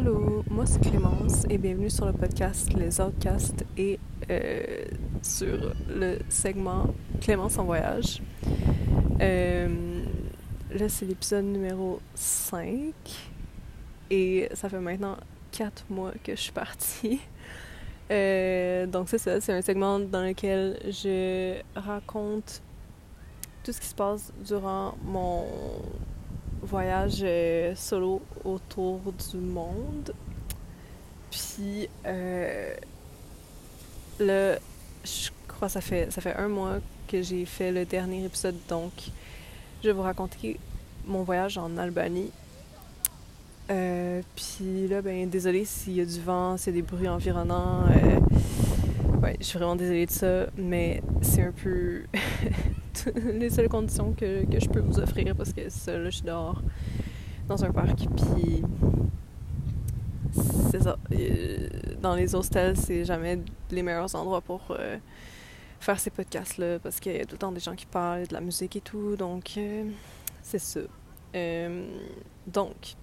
Allô, moi c'est Clémence et bienvenue sur le podcast Les Outcasts et euh, sur le segment Clémence en voyage. Euh, là c'est l'épisode numéro 5 et ça fait maintenant 4 mois que je suis partie. Euh, donc c'est ça, c'est un segment dans lequel je raconte tout ce qui se passe durant mon voyage euh, solo autour du monde. Puis euh, là, je crois que ça fait, ça fait un mois que j'ai fait le dernier épisode, donc je vais vous raconter mon voyage en Albanie. Euh, puis là, ben désolé s'il y a du vent, s'il y a des bruits environnants. ouais, je suis vraiment désolée de ça, mais c'est un peu les seules conditions que, que, je peux vous offrir parce que ça, là, je suis dehors dans un parc, puis c'est ça. Euh, dans les hostels, c'est jamais les meilleurs endroits pour euh, faire ces podcasts-là parce qu'il y a tout le temps des gens qui parlent de la musique et tout, donc euh, c'est ça. donc,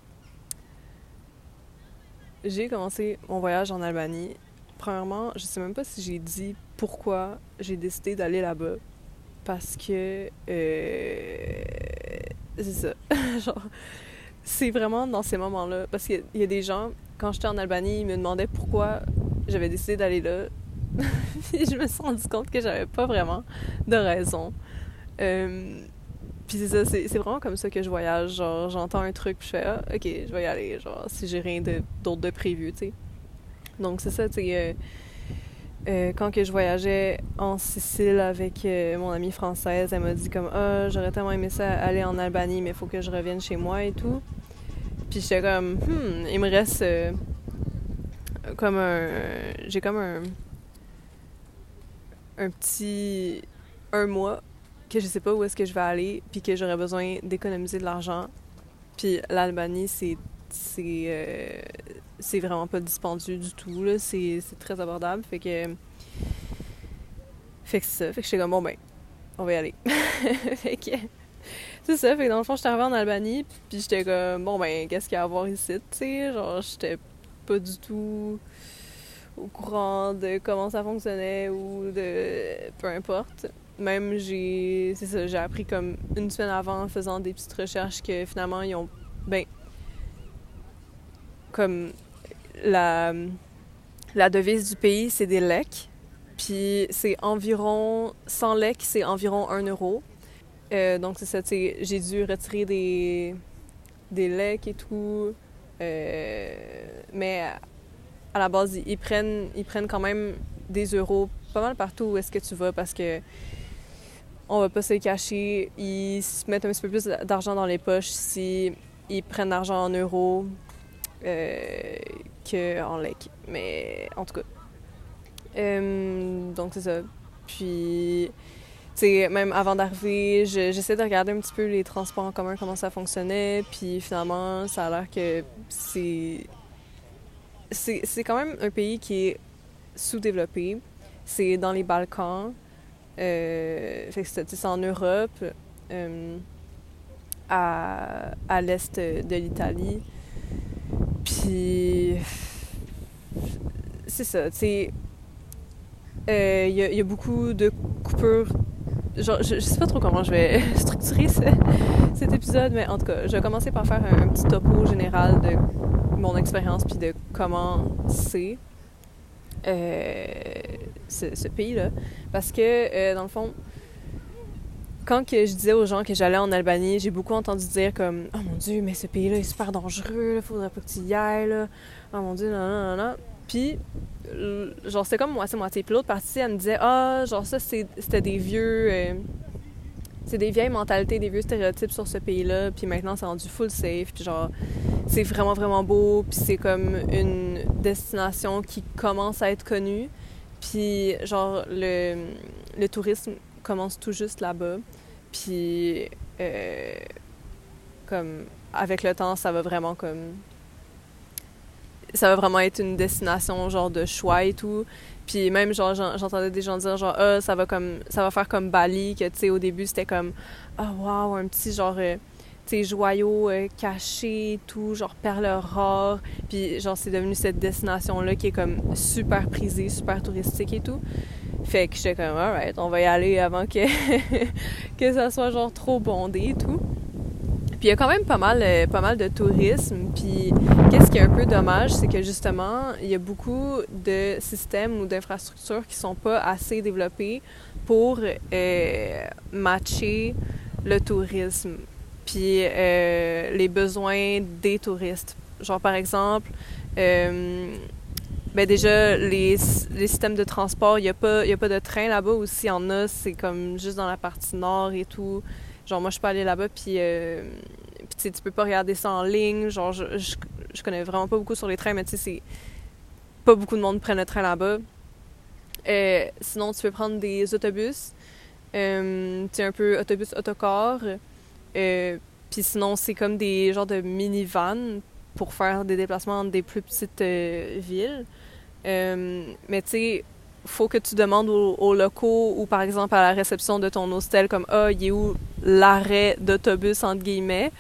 j'ai commencé mon voyage en Albanie. Premièrement, je sais même pas si j'ai dit pourquoi j'ai décidé d'aller là-bas parce que euh, c'est ça. Genre, c'est vraiment dans ces moments-là. Parce qu'il y a des gens, quand j'étais en Albanie, ils me demandaient pourquoi j'avais décidé d'aller là. puis je me suis rendu compte que j'avais pas vraiment de raison. Euh, puis c'est ça, c'est, vraiment comme ça que je voyage. Genre, j'entends un truc, puis je fais Ah, ok, je vais y aller. Genre, si j'ai rien d'autre de, prévu, tu sais. Donc c'est ça, tu sais. Euh, euh, quand que je voyageais en Sicile avec euh, mon amie française, elle m'a dit comme ah j'aurais tellement aimé ça aller en Albanie mais il faut que je revienne chez moi et tout. Puis j'étais comme hmm, il me reste euh, comme un j'ai comme un un petit un mois que je sais pas où est-ce que je vais aller puis que j'aurais besoin d'économiser de l'argent. Puis l'Albanie c'est c'est c'est vraiment pas dispendieux du tout. C'est, très abordable. Fait que. Fait que c'est ça. Fait que j'étais comme, bon, ben, on va y aller. fait que. C'est ça. Fait que dans le fond, j'étais arrivée en Albanie. Puis j'étais comme, bon, ben, qu'est-ce qu'il y a à voir ici? Tu sais, genre, j'étais pas du tout au courant de comment ça fonctionnait ou de. peu importe. Même, j'ai. C'est ça, j'ai appris comme une semaine avant en faisant des petites recherches que finalement, ils ont. Ben. Comme la, la devise du pays, c'est des lecs. Puis c'est environ, 100 lecs, c'est environ 1 euro. Euh, donc c'est ça, j'ai dû retirer des, des lecs et tout. Euh, mais à la base, ils prennent, ils prennent quand même des euros pas mal partout où est-ce que tu vas parce que on va pas se cacher. Ils mettent un petit peu plus d'argent dans les poches si ils prennent l'argent en euros. Euh, qu'en lec. Mais en tout cas. Euh, donc c'est ça. Puis, tu même avant d'arriver, j'essaie de regarder un petit peu les transports en commun, comment ça fonctionnait. Puis finalement, ça a l'air que c'est. C'est quand même un pays qui est sous-développé. C'est dans les Balkans. Euh, fait que c'est en Europe, euh, à, à l'est de l'Italie. Puis. C'est ça, tu sais. Il euh, y, a beaucoup de coupures. Genre, je, sais pas trop comment je vais structurer cet épisode, mais en tout cas, je vais commencer par faire un, petit topo général de mon expérience puis de comment c'est euh, ce, pays-là. Parce que, euh, dans le fond, quand que je disais aux gens que j'allais en Albanie, j'ai beaucoup entendu dire comme Oh mon Dieu, mais ce pays-là est super dangereux, il faudrait pas que tu y ailles, là. Oh mon Dieu, non, non, non, Puis, genre, c'était comme moitié-moitié. Puis l'autre partie, elle me disait Ah, genre, ça, c'était des vieux. Euh, c'est des vieilles mentalités, des vieux stéréotypes sur ce pays-là. Puis maintenant, c'est rendu full safe. Puis genre, c'est vraiment, vraiment beau. Puis c'est comme une destination qui commence à être connue. Puis, genre, le, le tourisme commence tout juste là-bas. Puis, euh, comme, avec le temps, ça va vraiment comme. Ça va vraiment être une destination, genre, de choix et tout. Puis même, genre, j'entendais des gens dire, genre, ah, ça va comme. Ça va faire comme Bali, que, tu sais, au début, c'était comme, ah, wow, un petit, genre. Euh, tes joyaux euh, cachés, tout, genre perles rares. Puis genre c'est devenu cette destination-là qui est comme super prisée, super touristique et tout. Fait que j'étais comme, alright, on va y aller avant que, que ça soit genre trop bondé et tout. Puis il y a quand même pas mal, euh, pas mal de tourisme. Puis qu'est-ce qui est un peu dommage, c'est que justement, il y a beaucoup de systèmes ou d'infrastructures qui sont pas assez développés pour euh, matcher le tourisme puis euh, les besoins des touristes. Genre par exemple, ben déjà les, les, systèmes de transport, il n'y a, pas, a pas de train là-bas ou s'il y en a, c'est comme juste dans la partie nord et tout. Genre moi je peux aller là-bas puis, euh, tu peux pas regarder ça en ligne. Genre je, je, connais vraiment pas beaucoup sur les trains, mais tu sais c'est pas beaucoup de monde prennent le train là-bas. Euh, sinon tu peux prendre des autobus. Euh, tu un peu autobus autocar. Euh, puis sinon, c'est comme des genres de mini-vannes pour faire des déplacements dans des plus petites villes. Mais tu sais, faut que tu demandes aux, locaux ou par exemple à la réception de ton hostel comme ah il est où l'arrêt d'autobus entre guillemets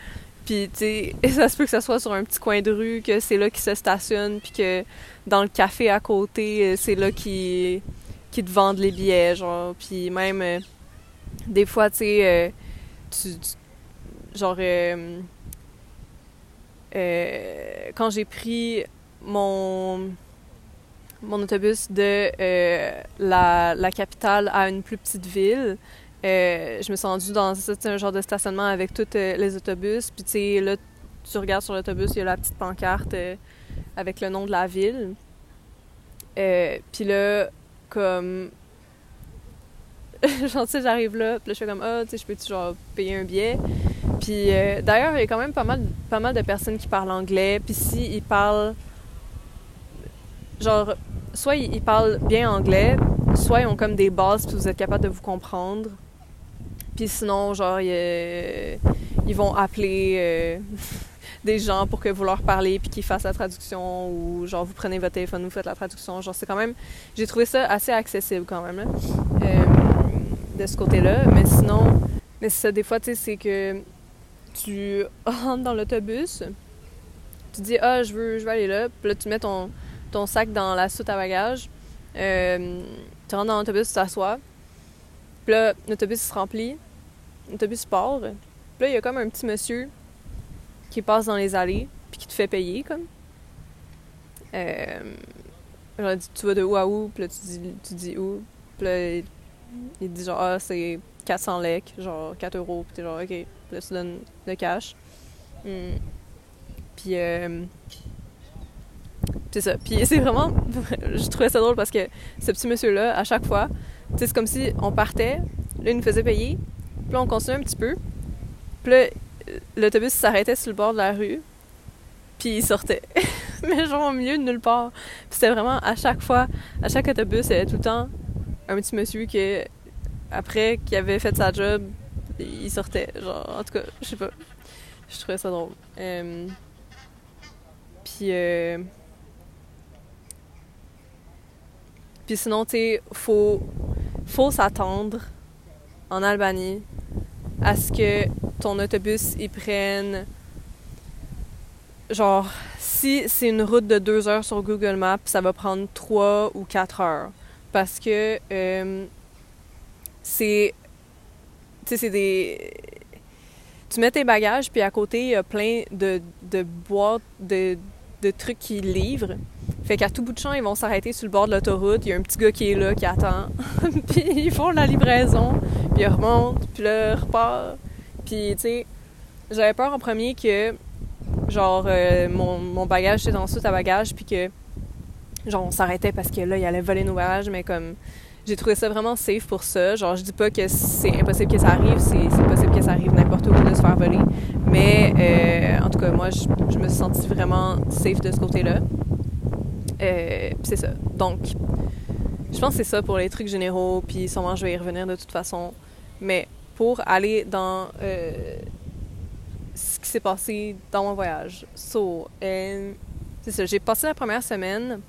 puis tu sais ça se peut que ça soit sur un petit coin de rue que c'est là qu'ils se stationnent puis que dans le café à côté c'est là qu'ils qui te vendent les billets genre. Puis même des fois tu sais genre euh, euh, quand j'ai pris mon mon autobus de euh, la, capitale à une plus petite ville, je me suis rendue dans un genre de stationnement avec tous les autobus. Puis tu là, tu regardes sur l'autobus, il y a la petite pancarte avec le nom de la ville. puis là, comme genre, sais, j'arrive là, puis là, je fais comme, ah, tu sais, je peux-tu, genre, payer un billet? Puis euh, d'ailleurs, il y a quand même pas mal, pas mal de personnes qui parlent anglais. Puis si ils parlent. Genre, soit ils, parlent bien anglais, soit ils ont comme des bases, puis vous êtes capable de vous comprendre. Puis sinon, genre, ils, vont appeler euh, des gens pour que vous leur parlez, puis qu'ils fassent la traduction, ou genre, vous prenez votre téléphone, vous faites la traduction. Genre, c'est quand même. J'ai trouvé ça assez accessible quand même, là, euh, de ce côté-là. Mais sinon. Mais ça, des fois, tu sais, c'est que tu rentres dans l'autobus, tu dis Ah, je veux, je veux aller là, puis là, tu mets ton, ton sac dans la soute à bagages, euh, tu rentres dans l'autobus, tu t'assois, puis là, l'autobus se remplit, l'autobus part, puis là, il y a comme un petit monsieur qui passe dans les allées, puis qui te fait payer, comme. Euh, genre, tu vas de où à où, puis là, tu dis, tu dis où, puis là, il, dit genre, ah, c'est 400 lecs, genre 4 euros, puis t'es genre, ok. Là, tu donnes le cash. Hmm. Puis, euh, c'est ça. Puis, c'est vraiment. je trouvais ça drôle parce que ce petit monsieur-là, à chaque fois, c'est comme si on partait, là, il nous faisait payer, puis là, on continuait un petit peu. Puis là, l'autobus s'arrêtait sur le bord de la rue, puis il sortait. Mais genre au milieu de nulle part. Puis c'était vraiment à chaque fois, à chaque autobus, il y avait tout le temps un petit monsieur qui, après, qui avait fait sa job, il sortait. Genre, en tout cas, je sais pas. Je trouvais ça drôle. Euh, puis, euh, puis sinon, tu sais, faut, faut s'attendre en Albanie à ce que ton autobus il prenne genre si c'est une route de deux heures sur Google Maps, ça va prendre trois ou quatre heures parce que euh, c'est tu sais, c'est des. Tu mets tes bagages, puis à côté, il y a plein de, de boîtes de, de trucs qui livrent. Fait qu'à tout bout de champ, ils vont s'arrêter sur le bord de l'autoroute. Il y a un petit gars qui est là, qui attend. puis ils font la livraison, puis ils remontent, puis là, ils repartent. Puis, tu sais, j'avais peur en premier que, genre, euh, mon, mon, bagage était dans le à bagage, puis que, genre, on s'arrêtait parce que là, il allait voler nos bagages, mais comme j'ai trouvé ça vraiment safe pour ça. Genre, je dis pas que c'est impossible que ça arrive, c'est possible que ça arrive n'importe où de se faire voler. Mais euh, en tout cas, moi, je, me suis sentie vraiment safe de ce côté-là. Euh, c'est ça. Donc, je pense que c'est ça pour les trucs généraux, puis sûrement je vais y revenir de toute façon. Mais pour aller dans euh, ce qui s'est passé dans mon voyage. So, c'est ça. J'ai passé la première semaine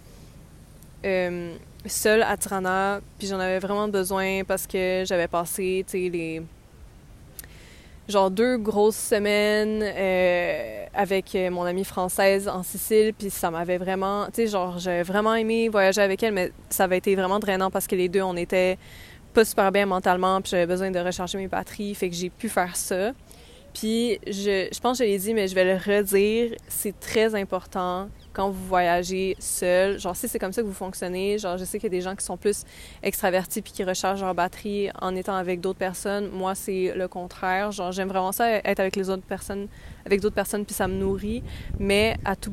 seule à Tirana, puis j'en avais vraiment besoin parce que j'avais passé, tu sais, les... genre deux grosses semaines euh, avec euh, mon amie française en Sicile, puis ça m'avait vraiment, tu sais, genre j'avais vraiment aimé voyager avec elle, mais ça avait été vraiment drainant parce que les deux on était pas super bien mentalement, puis j'avais besoin de recharger mes batteries, fait que j'ai pu faire ça. Puis je, je pense que je l'ai dit, mais je vais le redire, c'est très important quand vous voyagez seul. Genre, si c'est comme ça que vous fonctionnez, genre, je sais qu'il y a des gens qui sont plus extravertis puis qui rechargent leur batterie en étant avec d'autres personnes. Moi, c'est le contraire. Genre, j'aime vraiment ça, être avec les autres personnes, avec d'autres personnes, puis ça me nourrit. Mais à tout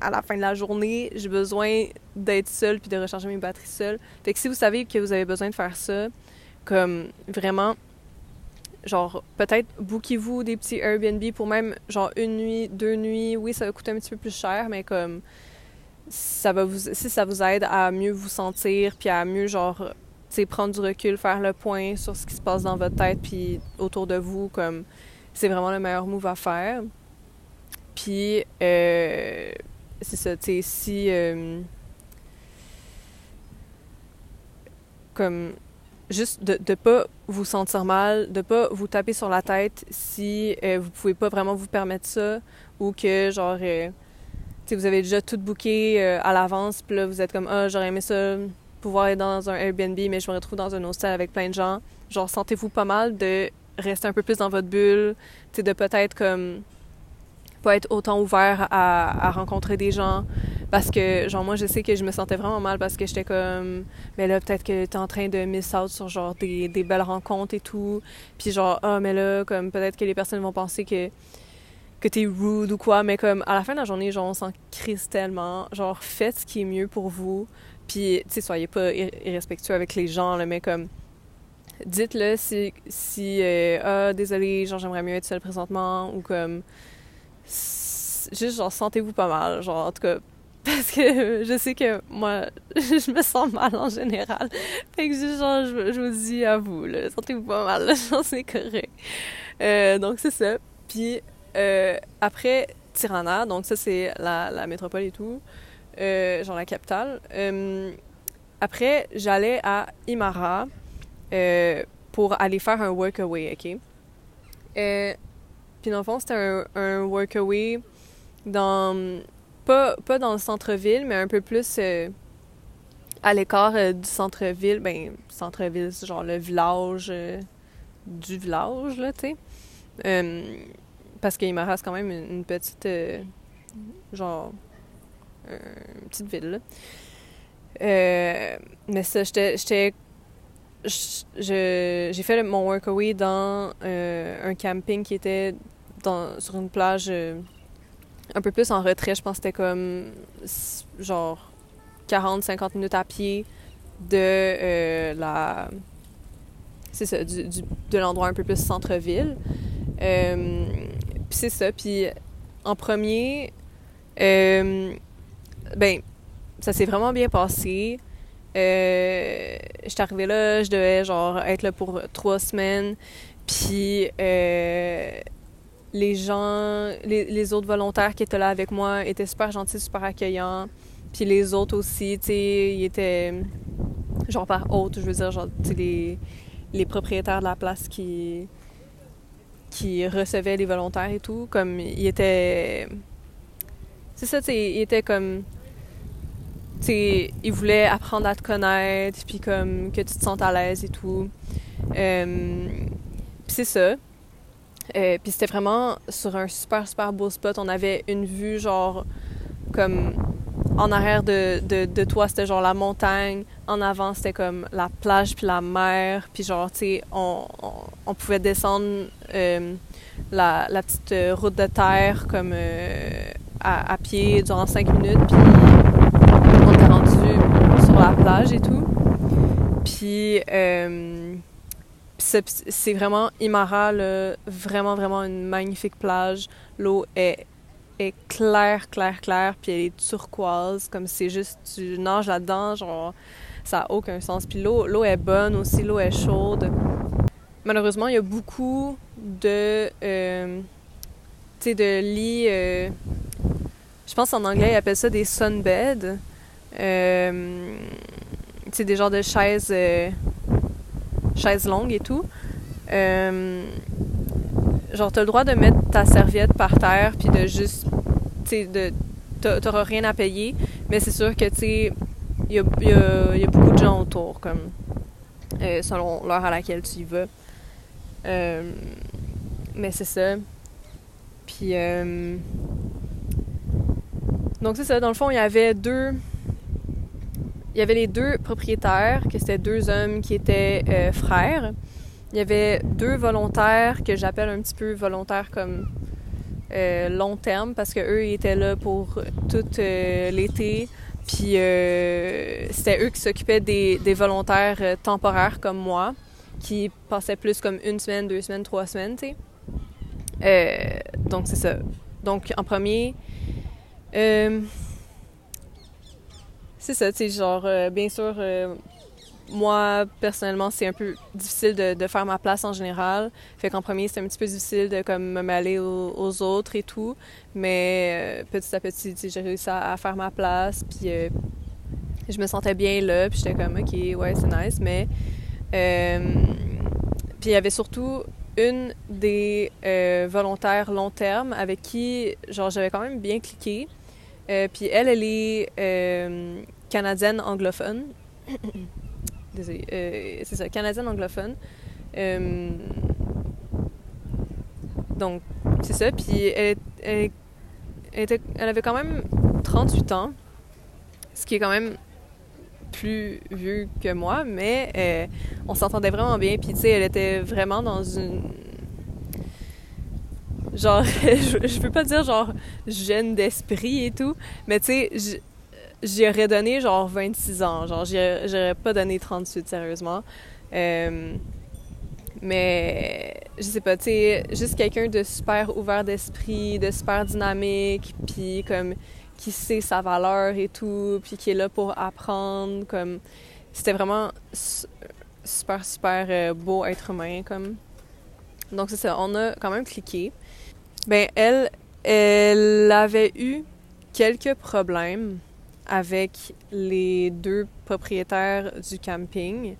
à la fin de la journée, j'ai besoin d'être seule puis de recharger mes batteries seule. Fait que si vous savez que vous avez besoin de faire ça, comme vraiment, genre peut-être bookez-vous des petits Airbnb pour même genre une nuit, deux nuits. Oui, ça va coûter un petit peu plus cher, mais comme ça va vous si ça vous aide à mieux vous sentir puis à mieux genre tu prendre du recul, faire le point sur ce qui se passe dans votre tête puis autour de vous comme c'est vraiment le meilleur move à faire. Puis euh, c'est ça, tu sais si euh, comme juste de ne pas vous sentir mal, de pas vous taper sur la tête si euh, vous pouvez pas vraiment vous permettre ça ou que genre euh, vous avez déjà tout booké euh, à l'avance puis là vous êtes comme ah j'aurais aimé ça pouvoir être dans un Airbnb mais je me retrouve dans un hostel avec plein de gens. Genre sentez-vous pas mal de rester un peu plus dans votre bulle, de peut-être comme pas être autant ouvert à, rencontrer des gens parce que, genre, moi, je sais que je me sentais vraiment mal parce que j'étais comme, mais là, peut-être que t'es en train de miss out sur, genre, des, des belles rencontres et tout. Puis, genre, ah, mais là, comme, peut-être que les personnes vont penser que que t'es rude ou quoi, mais comme à la fin de la journée, genre, on s'en crise tellement. Genre, faites ce qui est mieux pour vous. Puis, tu sais, soyez pas irrespectueux avec les gens, là, mais comme, dites-le si, si euh, ah, désolé, genre, j'aimerais mieux être seule présentement, ou comme, juste, genre, sentez-vous pas mal. Genre, en tout cas, parce que je sais que moi, je me sens mal en général. Fait que genre, je, je vous dis à vous, sentez-vous pas mal, genre, c'est correct. Euh, donc, c'est ça. Puis, euh, après Tirana, donc ça, c'est la, la, métropole et tout, euh, genre la capitale. Après, j'allais à Imara pour aller faire un workaway, OK? Puis, dans le fond, c'était un, un workaway dans pas, pas dans le centre-ville, mais un peu plus euh, à l'écart euh, du centre-ville. Ben, centre-ville, c'est genre le village euh, du village, là, tu sais. parce qu'il me reste quand même une, petite. genre. une petite ville, là. mais ça, j'étais. J'ai fait mon workaway dans un camping qui était sur une plage un peu plus en retrait. Je pense que c'était comme genre 40-50 minutes à pied de euh, la. C'est ça, du, de l'endroit un peu plus centre-ville. Euh, puis c'est ça. Puis en premier, euh, ben, ça s'est vraiment bien passé. Euh, J'étais arrivée là, je devais genre être là pour trois semaines. Puis les gens, les, autres volontaires qui étaient là avec moi étaient super gentils, super accueillants. Puis les autres aussi, tu sais, ils étaient genre par autres, je veux dire, genre, les, les propriétaires de la place qui qui recevaient les volontaires et tout, comme ils étaient c'est ça, tu sais, ils étaient comme tu sais, ils voulaient apprendre à te connaître, puis comme que tu te sentes à l'aise et tout. Euh, puis c'est ça. Euh, puis c'était vraiment sur un super, super beau spot. On avait une vue, genre, comme en arrière de, de, toi, c'était genre la montagne. En avant, c'était comme la plage puis la mer. Puis genre, tu sais, on, on, pouvait descendre euh, la, la, petite euh, route de terre comme à, pied durant cinq minutes. Puis on était rendu sur la plage et tout. Puis c'est vraiment Imara, vraiment, vraiment une magnifique plage. L'eau est, est claire, claire, claire, puis elle est turquoise, comme c'est juste, tu nages là-dedans, genre, ça n'a aucun sens. Puis l'eau est bonne aussi, l'eau est chaude. Malheureusement, il y a beaucoup de, euh, tu sais, de lits, euh, je pense en anglais, ils appellent ça des sunbeds. Euh, tu sais, des genres de chaises chaises longues et tout. Euh, genre, t'as le droit de mettre ta serviette par terre, puis de juste, tu sais, t'auras rien à payer, mais c'est sûr que, tu y a, beaucoup de gens autour, comme, euh, selon l'heure à laquelle tu y vas. Euh, mais c'est ça. Puis, euh, donc c'est ça, dans le fond, il y avait deux il y avait les deux propriétaires, que c'était deux hommes qui étaient euh, frères. Il y avait deux volontaires que j'appelle un petit peu volontaires comme euh, long terme parce que eux étaient là pour tout euh, l'été. Puis c'était eux qui s'occupaient des, des, volontaires temporaires comme moi, qui passaient plus comme une semaine, deux semaines, trois semaines, tu sais. donc c'est ça. Donc en premier, c'est ça, tu sais, genre, euh, bien sûr, euh, moi, personnellement, c'est un peu difficile de, faire ma place en général. Fait qu'en premier, c'est un petit peu difficile de comme me mêler aux, autres et tout. Mais euh, petit à petit, j'ai réussi à, faire ma place. Puis je me sentais bien là. Puis j'étais comme, OK, ouais, c'est nice. Mais. puis il y avait surtout une des volontaires long terme avec qui, genre, j'avais quand même bien cliqué. puis elle, elle est canadienne anglophone. Désolée, euh, c'est ça, canadienne anglophone. Euh, donc, c'est ça. Puis elle, elle, elle, avait quand même 38 ans, ce qui est quand même plus vieux que moi, mais euh, on s'entendait vraiment bien. Puis, tu sais, elle était vraiment dans une. Genre, je, je veux pas dire genre jeune d'esprit et tout, mais tu sais, j'y aurais donné genre 26 ans. Genre, j'aurais pas donné 38, sérieusement. Euh, mais je sais pas, tu sais, juste quelqu'un de super ouvert d'esprit, de super dynamique, puis comme qui sait sa valeur et tout, puis qui est là pour apprendre, comme c'était vraiment super super euh, beau être humain comme. Donc c'est ça, on a quand même cliqué. Ben elle elle avait eu quelques problèmes avec les deux propriétaires du camping.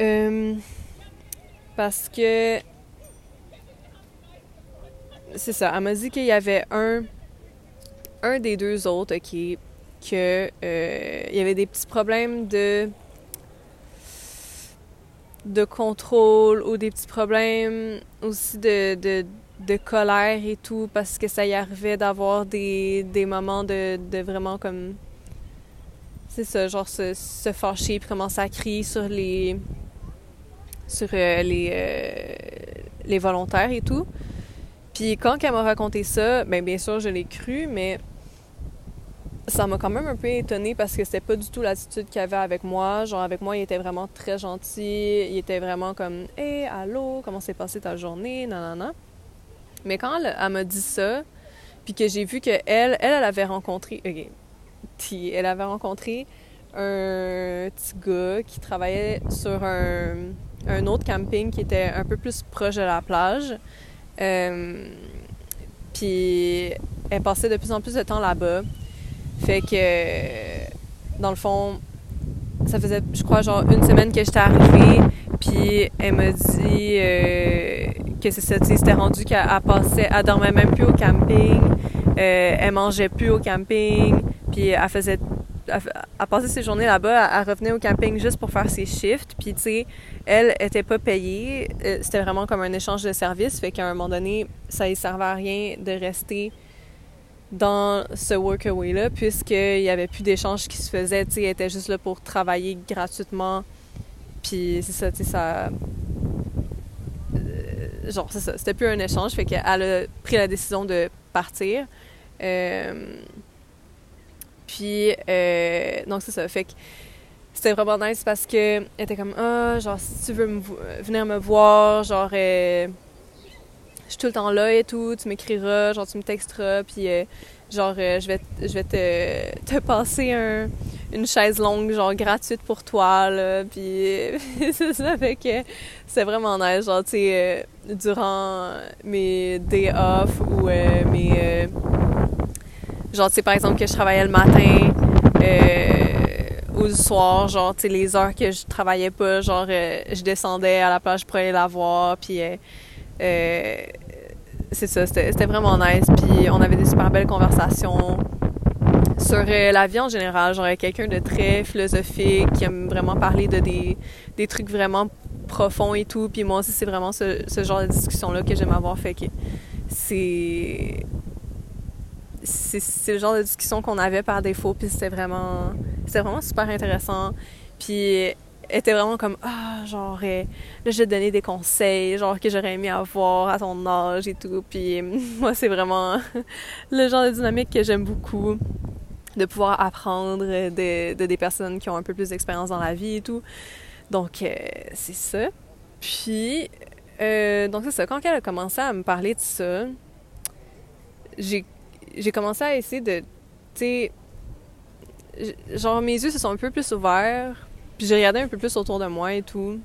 Euh, parce que c'est ça, elle m'a dit qu'il y avait un un des deux autres, ok, que euh, il y avait des petits problèmes de de contrôle ou des petits problèmes aussi de, de de colère et tout parce que ça y arrivait d'avoir des, moments de, de vraiment comme c'est ça genre se, se fâcher puis commencer à crier sur les sur euh, euh, volontaires et tout puis quand elle m'a raconté ça ben bien sûr je l'ai cru mais ça m'a quand même un peu étonnée parce que c'était pas du tout l'attitude qu'il avait avec moi. Genre, avec moi, il était vraiment très gentil. Il était vraiment comme Hey, allô, comment s'est passée ta journée? Non. Mais quand elle, m'a dit ça, puis que j'ai vu qu'elle, elle, elle avait rencontré. Elle avait rencontré un petit gars qui travaillait sur un, un, autre camping qui était un peu plus proche de la plage. Euh, puis elle passait de plus en plus de temps là-bas. Fait que, dans le fond, ça faisait, je crois, genre une semaine que j'étais arrivée. Puis elle m'a dit euh, que c'est ça, c'était rendu qu'elle passait, elle dormait même plus au camping, euh, elle mangeait plus au camping, puis elle faisait, elle, passait ses journées là-bas, elle, revenait au camping juste pour faire ses shifts, puis tu sais, elle était pas payée, euh, c'était vraiment comme un échange de services, fait qu'à un moment donné, ça ne servait à rien de rester dans ce workaway-là, puisqu'il y avait plus d'échanges qui se faisaient, tu sais, elle était juste là pour travailler gratuitement, puis c'est ça, tu sais, ça genre, c'est ça, c'était plus un échange, fait qu'elle a pris la décision de partir. Euh, puis, euh, donc c'est ça, fait que c'était vraiment nice parce que elle était comme, ah, genre, si tu veux venir me voir, genre, euh, je suis tout le temps là et tout, tu m'écriras, genre, tu me texteras, puis genre, je vais, je vais te, te passer un une chaise longue, genre gratuite pour toi, là. Puis c'est ça, fait que c'est vraiment nice. Genre, tu sais, euh, durant mes day off ou euh, mes. Euh, genre, tu sais, par exemple, que je travaillais le matin ou le soir, genre, tu sais, les heures que je travaillais pas, genre, je descendais à la plage pour aller la voir, puis Euh, c'est ça, c'était vraiment nice. Puis on avait des super belles conversations sur euh, la vie en général. Genre, quelqu'un de très philosophique qui aime vraiment parler de des, des trucs vraiment profonds et tout. Puis moi aussi, c'est vraiment ce, genre de discussion-là que j'aime avoir. Fait c'est. C'est le genre de discussion qu'on avait par défaut. Puis c'était vraiment. Vraiment super intéressant. Puis était vraiment comme ah genre euh, là des conseils genre que j'aurais aimé avoir à ton âge et tout. Puis moi c'est vraiment le genre de dynamique que j'aime beaucoup de pouvoir apprendre de, de, des personnes qui ont un peu plus d'expérience dans la vie et tout. Donc euh, c'est ça. Puis euh, donc c'est ça. Quand elle a commencé à me parler de ça j'ai j'ai commencé à essayer de tu sais genre mes yeux se sont un peu plus ouverts puis j'ai regardé un peu plus autour de moi et tout.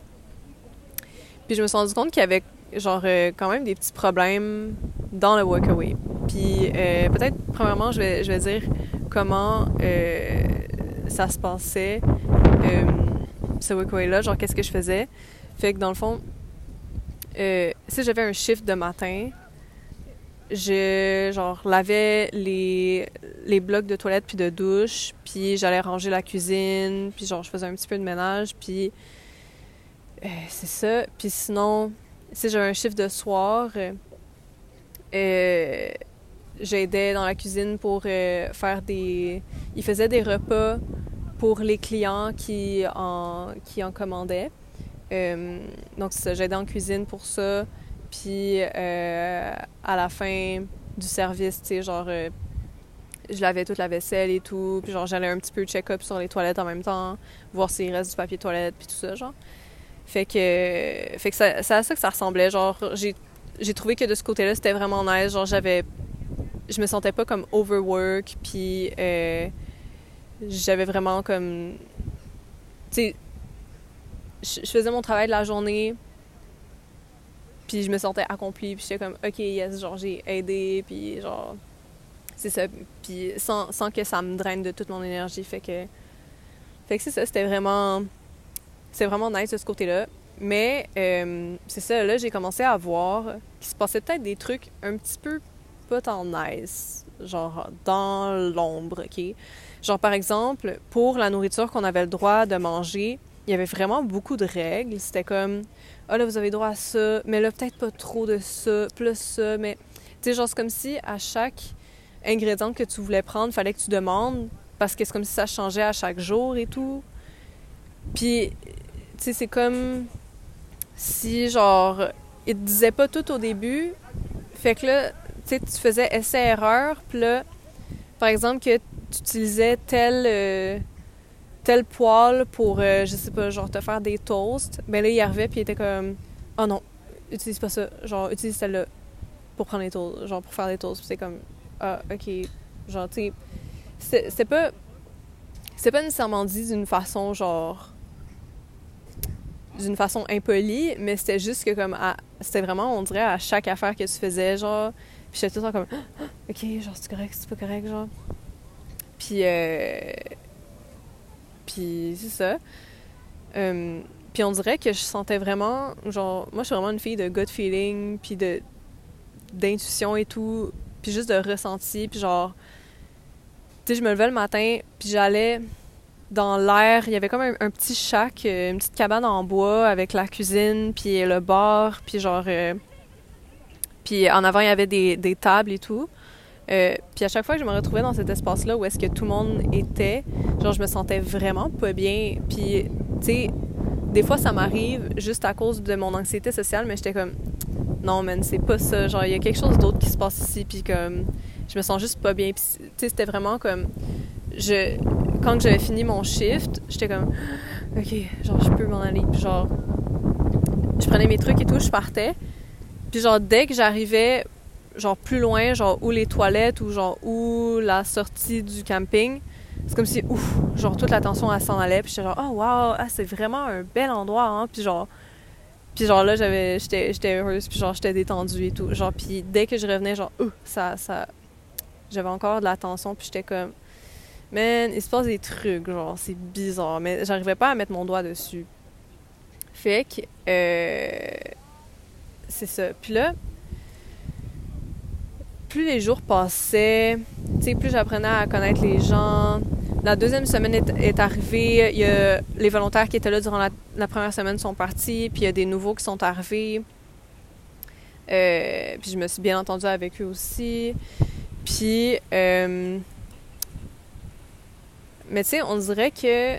Puis je me suis rendu compte qu'il y avait genre euh, quand même des petits problèmes dans le workaway. Puis euh, peut-être premièrement je vais je vais dire comment euh, ça se passait ce workaway là, genre qu'est-ce que je faisais. Fait que dans le fond si j'avais un shift de matin, je genre lavais les, les blocs de toilette puis de douche, puis j'allais ranger la cuisine, puis genre je faisais un petit peu de ménage, puis euh, c'est ça. Puis sinon, si j'avais un chiffre de soir, euh, j'aidais dans la cuisine pour euh, faire des... Ils faisaient des repas pour les clients qui en, qui en commandaient. donc j'aidais en cuisine pour ça. Puis euh, à la fin du service, tu sais, genre, euh, je lavais toute la vaisselle et tout. Puis genre, j'allais un petit peu check-up sur les toilettes en même temps, voir s'il reste du papier toilette, puis tout ça, genre. Fait que, fait que c'est à ça que ça ressemblait. Genre, j'ai, trouvé que de ce côté-là, c'était vraiment nice. Genre, j'avais. Je me sentais pas comme overwork, puis euh, j'avais vraiment comme. Tu sais, je faisais mon travail de la journée, puis je me sentais accomplie, puis j'étais comme, OK, yes, genre, j'ai aidé, puis genre, c'est ça. Puis sans, sans, que ça me draine de toute mon énergie. Fait que, fait que c'est ça, c'était vraiment, c'est vraiment nice de ce côté-là. Mais euh, c'est ça, là, j'ai commencé à voir qu'il se passait peut-être des trucs un petit peu pas tant nice, genre dans l'ombre, OK? Genre, par exemple, pour la nourriture qu'on avait le droit de manger, il y avait vraiment beaucoup de règles. C'était comme, ah là, vous avez droit à ça, mais là, peut-être pas trop de ça, plus ça, mais. Tu sais, genre, c'est comme si à chaque ingrédient que tu voulais prendre, fallait que tu demandes, parce que c'est comme si ça changeait à chaque jour et tout. Puis, tu sais, c'est comme si, genre, ils te disaient pas tout au début, fait que là, tu sais, tu faisais essai-erreur, puis là, par exemple, que tu utilisais tel. Euh, tel poêle pour, euh, je sais pas, genre te faire des toasts, ben là, il arrivait puis il était comme, oh non, utilise pas ça, genre utilise celle-là pour prendre les toasts, genre pour faire des toasts. c'est comme, ah, ok, genre, tu sais, pas, pas nécessairement dit d'une façon, genre, d'une façon impolie, mais c'était juste que comme, c'était vraiment, on dirait, à chaque affaire que tu faisais, genre, puis j'étais tout le temps comme, ah, ok, genre, c'est correct, c'est pas correct, genre. Puis, euh, puis c'est ça. Euh, puis on dirait que je sentais vraiment, genre, moi je suis vraiment une fille de gut feeling, puis de d'intuition et tout, puis juste de ressenti, puis genre, tu sais, je me levais le matin, puis j'allais dans l'air, il y avait comme un, petit shack, euh, une petite cabane en bois avec la cuisine, puis le bar, puis genre, euh, puis en avant il y avait des, des tables et tout. Euh, puis à chaque fois que je me retrouvais dans cet espace-là où est-ce que tout le monde était, genre je me sentais vraiment pas bien. Puis, tu sais, des fois ça m'arrive juste à cause de mon anxiété sociale, mais j'étais comme, non, man, c'est pas ça. Genre, il y a quelque chose d'autre qui se passe ici, puis comme, je me sens juste pas bien. Puis, tu sais, c'était vraiment comme, je, quand j'avais fini mon shift, j'étais comme, ok, genre, je peux m'en aller. Puis genre, je prenais mes trucs et tout, je partais. Puis genre, dès que j'arrivais genre plus loin, genre où les toilettes ou genre où la sortie du camping, c'est comme si ouf, genre toute l'attention elle s'en allait, puis j'étais genre oh wow, ah, c'est vraiment un bel endroit hein, puis genre puis genre là j'avais j'étais j'étais heureuse, puis genre j'étais détendue et tout, genre puis dès que je revenais genre ouh, ça ça j'avais encore de l'attention, puis j'étais comme man, il se passe des trucs, genre c'est bizarre, mais j'arrivais pas à mettre mon doigt dessus. Fait que euh, c'est ça. Puis là, plus les jours passaient, plus j'apprenais à connaître les gens. La deuxième semaine est, arrivée. Les volontaires qui étaient là durant la, première semaine sont partis, puis il y a des nouveaux qui sont arrivés. Euh, puis je me suis bien entendue avec eux aussi. Puis, euh, mais tu sais, on dirait que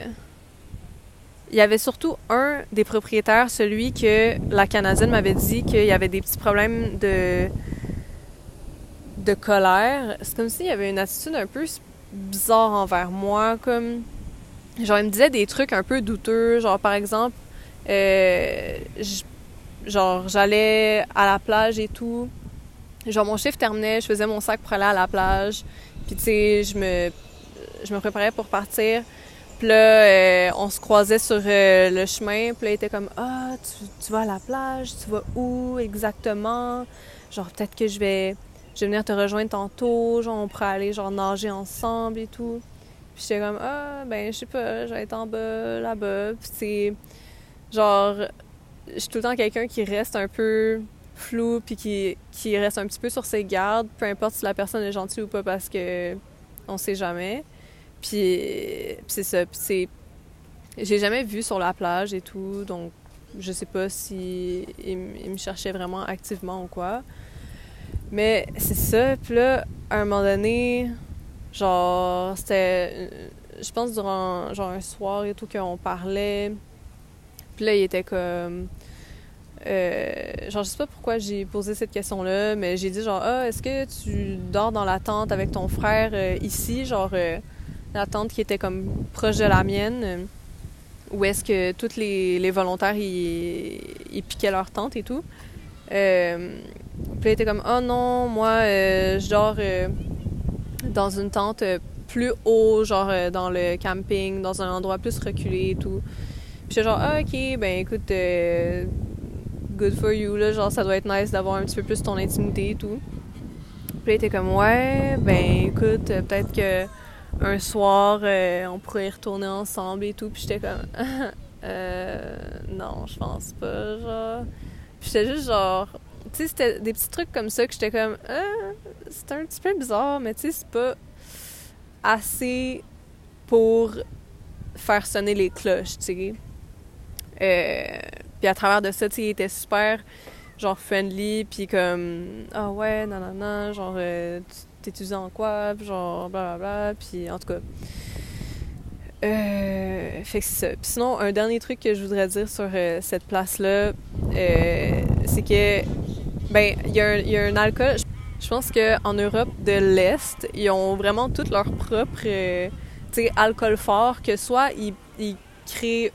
il y avait surtout un des propriétaires, celui que la Canadienne m'avait dit qu'il y avait des petits problèmes de de colère. C'est comme s'il y avait une attitude un peu bizarre envers moi, comme genre il me disait des trucs un peu douteux, genre par exemple, euh, genre j'allais à la plage et tout, genre mon chiffre terminait, je faisais mon sac pour aller à la plage, puis tu sais je me je me préparais pour partir. Puis là, euh, on se croisait sur euh, le chemin. Puis là, il était comme Ah, tu, tu, vas à la plage, tu vas où exactement? Genre, peut-être que je vais je vais venir te rejoindre tantôt, genre on pourrait aller genre nager ensemble et tout. Puis j'étais comme ah ben je sais pas, je vais être en bas là-bas. Puis c'est genre je suis tout le temps quelqu'un qui reste un peu flou puis qui, qui reste un petit peu sur ses gardes, peu importe si la personne est gentille ou pas parce que on sait jamais. Puis, c'est ça, puis c'est j'ai jamais vu sur la plage et tout, donc je sais pas si il me cherchait vraiment activement ou quoi. Mais c'est ça. Puis là, à un moment donné, genre, c'était. Je pense durant genre un soir et tout qu'on parlait. Puis là, il était comme. Euh, genre, je sais pas pourquoi j'ai posé cette question-là, mais j'ai dit genre, ah, est-ce que tu dors dans la tente avec ton frère euh, ici? Genre, euh, la tente qui était comme proche de la mienne. Ou est-ce que tous les, les volontaires, ils, ils piquaient leur tente et tout? Euh, puis il était comme oh non, moi euh, euh, dans une tente plus haut, genre dans le camping, dans un endroit plus reculé et tout. Puis j'étais genre ah, ok, ben écoute, good for you là, genre ça doit être nice d'avoir un petit peu plus ton intimité et tout. Puis il était comme ouais, ben écoute, peut-être que un soir on pourrait y retourner ensemble et tout. Puis j'étais comme euh, non, je pense pas, genre. Puis j'étais juste genre. Sais, c'était des petits trucs comme ça que j'étais comme. Euh, c'est un petit peu bizarre, mais tu sais, c'est pas assez pour faire sonner les cloches, tu sais. Euh, puis à travers de ça, tu sais, il était super, genre, friendly, puis comme, ah ouais, non, non, non, genre, euh, t'es en quoi, puis genre, blablabla, puis en tout cas. Euh, fait que c'est ça. Puis sinon, un dernier truc que je voudrais dire sur euh, cette place-là, c'est que, ben, il y, a un alcool. Je pense qu'en Europe de l'Est, ils ont vraiment tout leur propre, euh, alcool fort, que soit ils, ils créent,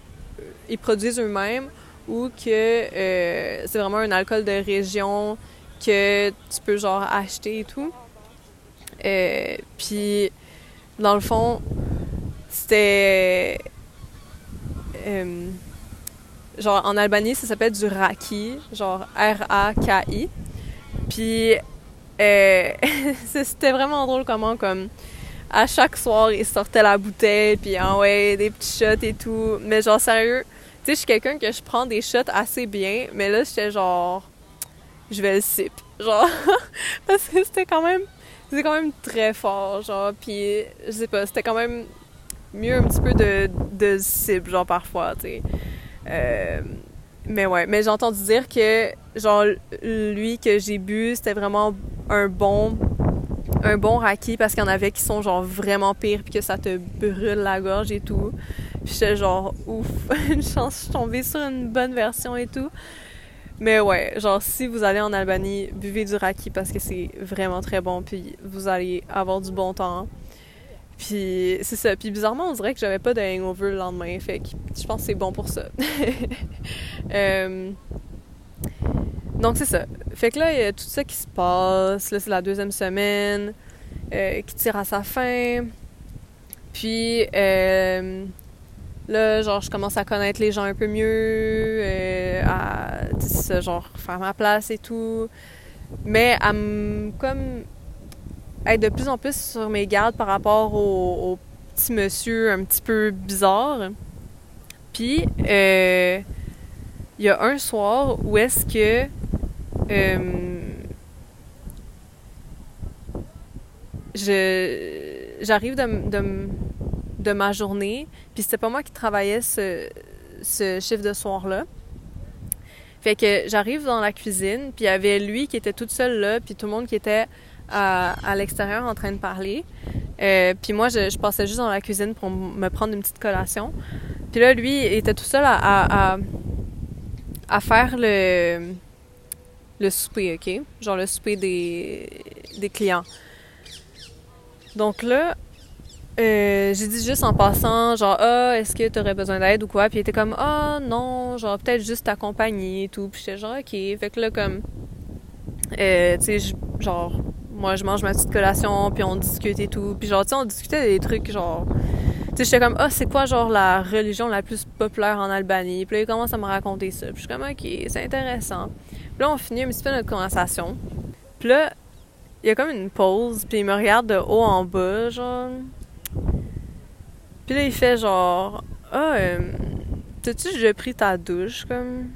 ils produisent eux-mêmes, ou que c'est vraiment un alcool de région que tu peux genre acheter et tout. Puis, dans le fond, c'était. Genre, en Albanie, ça s'appelle du raki, genre R-A-K-I. Puis, euh, c'était vraiment drôle comment, comme, à chaque soir, il sortait la bouteille, puis en ouais, des petits shots et tout. Mais genre, sérieux, tu sais, je suis quelqu'un que je prends des shots assez bien, mais là, j'étais genre, je vais le sip. Genre, parce que c'était quand même, c'était quand même très fort, genre, puis je sais pas, c'était quand même mieux un petit peu de, de cible, genre parfois, tu sais. Euh, mais ouais, mais j'ai entendu dire que, genre, lui que j'ai bu, c'était vraiment un bon un bon raki parce qu'il y en avait qui sont genre vraiment pires puis que ça te brûle la gorge et tout. Puis j'étais genre ouf, une chance je suis tombée sur une bonne version et tout. Mais ouais, genre si vous allez en Albanie, buvez du raki parce que c'est vraiment très bon puis vous allez avoir du bon temps. Puis c'est ça. Puis bizarrement, on dirait que j'avais pas de hangover le lendemain. Fait que je pense que c'est bon pour ça. Euh, donc c'est ça. Fait que là, il y a tout ça qui se passe. Là, c'est la deuxième semaine euh, qui tire à sa fin. Puis euh, là, genre, je commence à connaître les gens un peu mieux, à, genre, faire ma place et tout. Mais à comme être de plus en plus sur mes gardes par rapport au, petit monsieur un petit peu bizarre. Puis, euh, il y a un soir où est-ce que euh, je j'arrive de, de, de, ma journée, puis c'était pas moi qui travaillais ce, ce chiffre de soir-là. Fait que j'arrive dans la cuisine, puis il y avait lui qui était toute seule là, puis tout le monde qui était à, à l'extérieur en train de parler. Euh, puis moi, je, passais juste dans la cuisine pour me prendre une petite collation. Puis là, lui, il était tout seul à, à, à, faire le, le souper, OK? Genre le souper des, des clients. Donc là, euh, j'ai dit juste en passant, genre, ah, est-ce que tu aurais besoin d'aide ou quoi? Puis il était comme, ah, non, genre, peut-être juste t'accompagner et tout. Puis j'étais genre, ok. Fait que là, comme, euh, tu sais, genre, moi, je mange ma petite collation, puis on discute et tout. Puis genre, tu sais, on discutait des trucs, genre, tu sais, j'étais comme, ah, c'est quoi, genre, la religion la plus populaire en Albanie? Puis là, il commence à me raconter ça. Puis je suis comme, ok, c'est intéressant. Puis là, on finit un petit peu notre conversation. Puis là, il y a comme une pause, puis il me regarde de haut en bas, genre. Puis là, il fait genre, ah, euh, t'as-tu déjà pris ta douche, comme?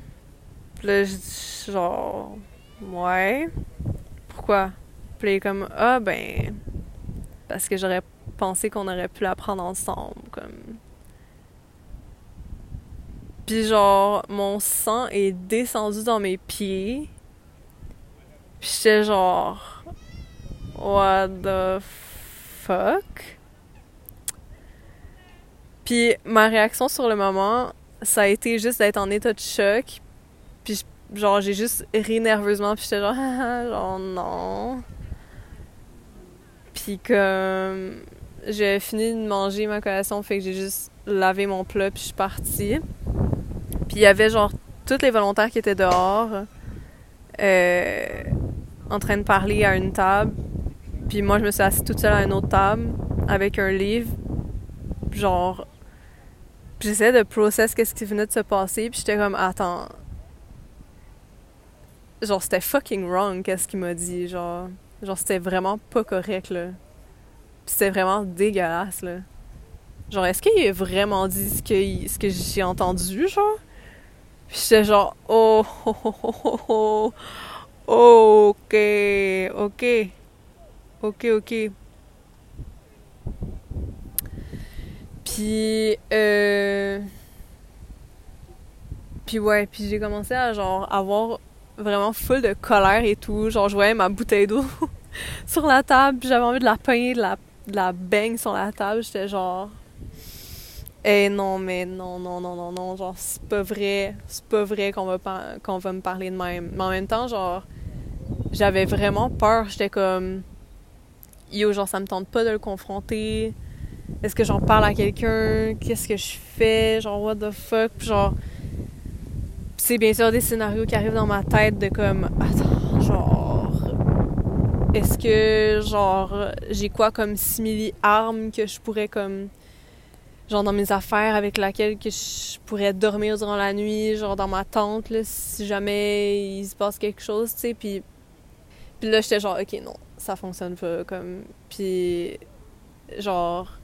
Puis là, je dis, genre, ouais. Pourquoi? Puis comme, ah, ben, parce que j'aurais pensé qu'on aurait pu la prendre ensemble, comme. Puis genre, mon sang est descendu dans mes pieds. Puis j'étais genre What the fuck? Puis ma réaction sur le moment, ça a été juste d'être en état de choc. Puis genre, j'ai juste ri nerveusement. Puis j'étais genre, genre non. Puis comme j'ai fini de manger ma collation, fait que j'ai juste lavé mon plat, puis je suis partie. Puis il y avait genre tous les volontaires qui étaient dehors, euh, en train de parler à une table. Puis moi, je me suis assise toute seule à une autre table avec un livre. Genre, j'essayais de process qu'est-ce qui venait de se passer. Puis j'étais comme, attends. Genre, c'était fucking wrong, qu'est-ce qu'il m'a dit. Genre, genre c'était vraiment pas correct, là. C'était vraiment dégueulasse, là. Genre, est-ce qu'il a vraiment dit ce que, ce que j'ai entendu, genre? Puis j'étais genre, oh, oh, oh, oh, oh, ok, ok. Ok, ok. Puis, euh... Puis ouais, puis j'ai commencé à genre avoir vraiment full de colère et tout. Genre, je voyais ma bouteille d'eau sur la table, puis j'avais envie de la peindre, de la, de la baigne sur la table. J'étais genre... Eh non, mais non, non, non, non, non, genre, c'est pas vrai, c'est pas vrai qu'on va, qu'on va me parler de même. Mais en même temps, genre, j'avais vraiment peur. J'étais comme yo, genre, ça me tente pas de le confronter. Est-ce que j'en parle à quelqu'un? Qu'est-ce que je fais? Genre, what the fuck? genre, c'est bien sûr des scénarios qui arrivent dans ma tête de comme, attends, genre, est-ce que, genre, j'ai quoi comme simili arme que je pourrais comme, genre, dans mes affaires avec laquelle que je pourrais dormir durant la nuit, genre, dans ma tente, là, si jamais il se passe quelque chose, tu sais, puis, puis là, j'étais genre, ok, non, ça fonctionne pas comme puis genre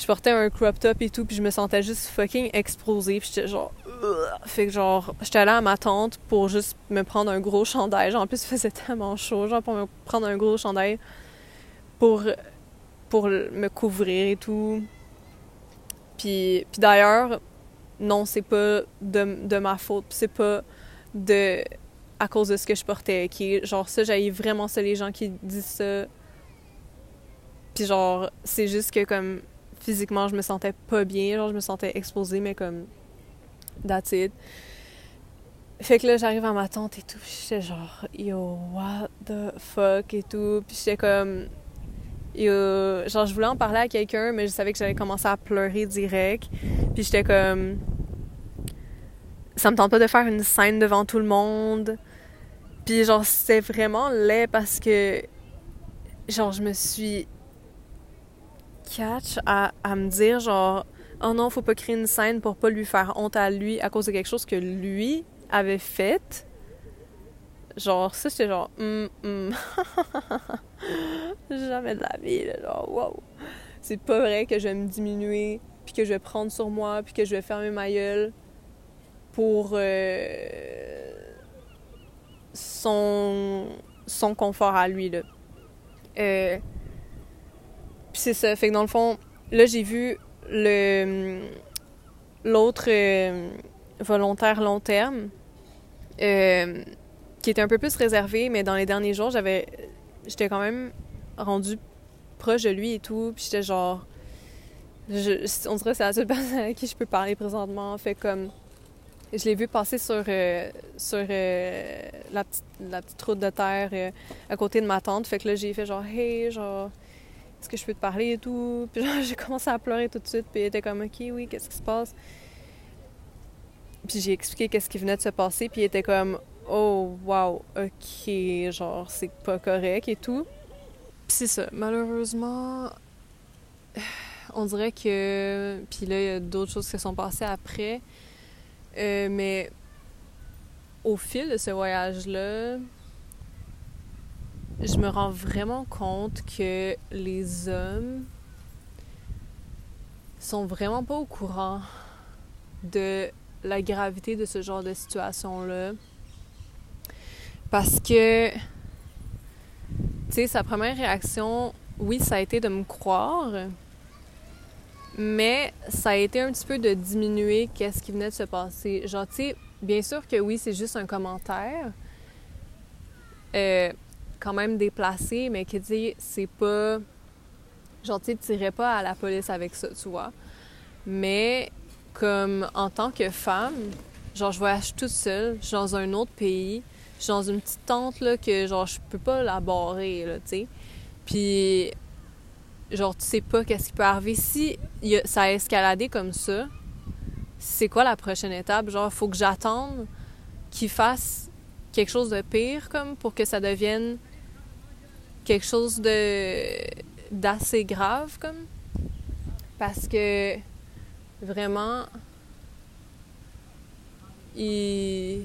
je portais un crop top et tout puis je me sentais juste fucking explosée puis j'étais genre fait que genre j'étais allée à ma tante pour juste me prendre un gros chandail. Genre, en plus il faisait tellement chaud genre pour me prendre un gros chandail pour pour me couvrir et tout. Puis puis d'ailleurs non c'est pas de, de ma faute c'est pas de à cause de ce que je portais, qui genre ça, j'ai vraiment ça les gens qui disent ça. Puis genre, c'est juste que comme physiquement, je me sentais pas bien, genre je me sentais exposée, mais comme that's it. Fait que là, j'arrive à ma tante et tout, puis j'étais genre, yo, what the fuck et tout. Puis j'étais comme, yo, genre, je voulais en parler à quelqu'un, mais je savais que j'allais commencer à pleurer direct. Puis j'étais comme, ça me tente pas de faire une scène devant tout le monde. Puis genre, c'était vraiment laid parce que, genre, je me suis catch à, me dire, genre, oh non, faut pas créer une scène pour pas lui faire honte à lui à cause de quelque chose que lui avait fait. Genre, ça, c'était genre, hum, hum. Jamais de la vie, là, genre, wow. C'est pas vrai que je vais me diminuer, puis que je vais prendre sur moi, puis que je vais fermer ma gueule pour. Euh son, son confort à lui, là. Euh, puis c'est ça. Fait que dans le fond, là, j'ai vu le l'autre euh, volontaire long terme euh, qui était un peu plus réservé, mais dans les derniers jours, j'avais j'étais quand même rendue proche de lui et tout, puis j'étais genre je, on dirait que c'est la seule personne à qui je peux parler présentement. Fait comme je l'ai vu passer sur, euh, sur la, petite, la petite route de terre à côté de ma tante. Fait que là, j'ai fait genre, hey, genre, est-ce que je peux te parler et tout? Puis genre, j'ai commencé à pleurer tout de suite, puis il était comme, ok, oui, qu'est-ce qui se passe? Puis j'ai expliqué qu'est-ce qui venait de se passer, puis il était comme, oh, wow, ok, genre, c'est pas correct et tout. Puis c'est ça, malheureusement, on dirait que. Puis là, il y a d'autres choses qui sont passées après. Euh, mais au fil de ce voyage-là, je me rends vraiment compte que les hommes sont vraiment pas au courant de la gravité de ce genre de situation-là. Parce que, tu sais, sa première réaction, oui, ça a été de me croire, mais ça a été un petit peu de diminuer qu'est-ce qui venait de se passer. Genre, tu sais, bien sûr que oui, c'est juste un commentaire. Euh, quand même déplacé, mais qui dit c'est pas. Genre, tu tirais pas à la police avec ça, tu vois. Mais comme en tant que femme, genre, je voyage toute seule, je suis dans un autre pays, je suis dans une petite tente, là, que genre, je peux pas la barrer, là, tu sais. Puis, genre, tu sais pas qu'est-ce qui peut arriver. Si ça a escaladé comme ça, c'est quoi la prochaine étape? Genre, faut que j'attende qu'il fasse quelque chose de pire, comme, pour que ça devienne quelque chose de d'assez grave comme? Parce que vraiment il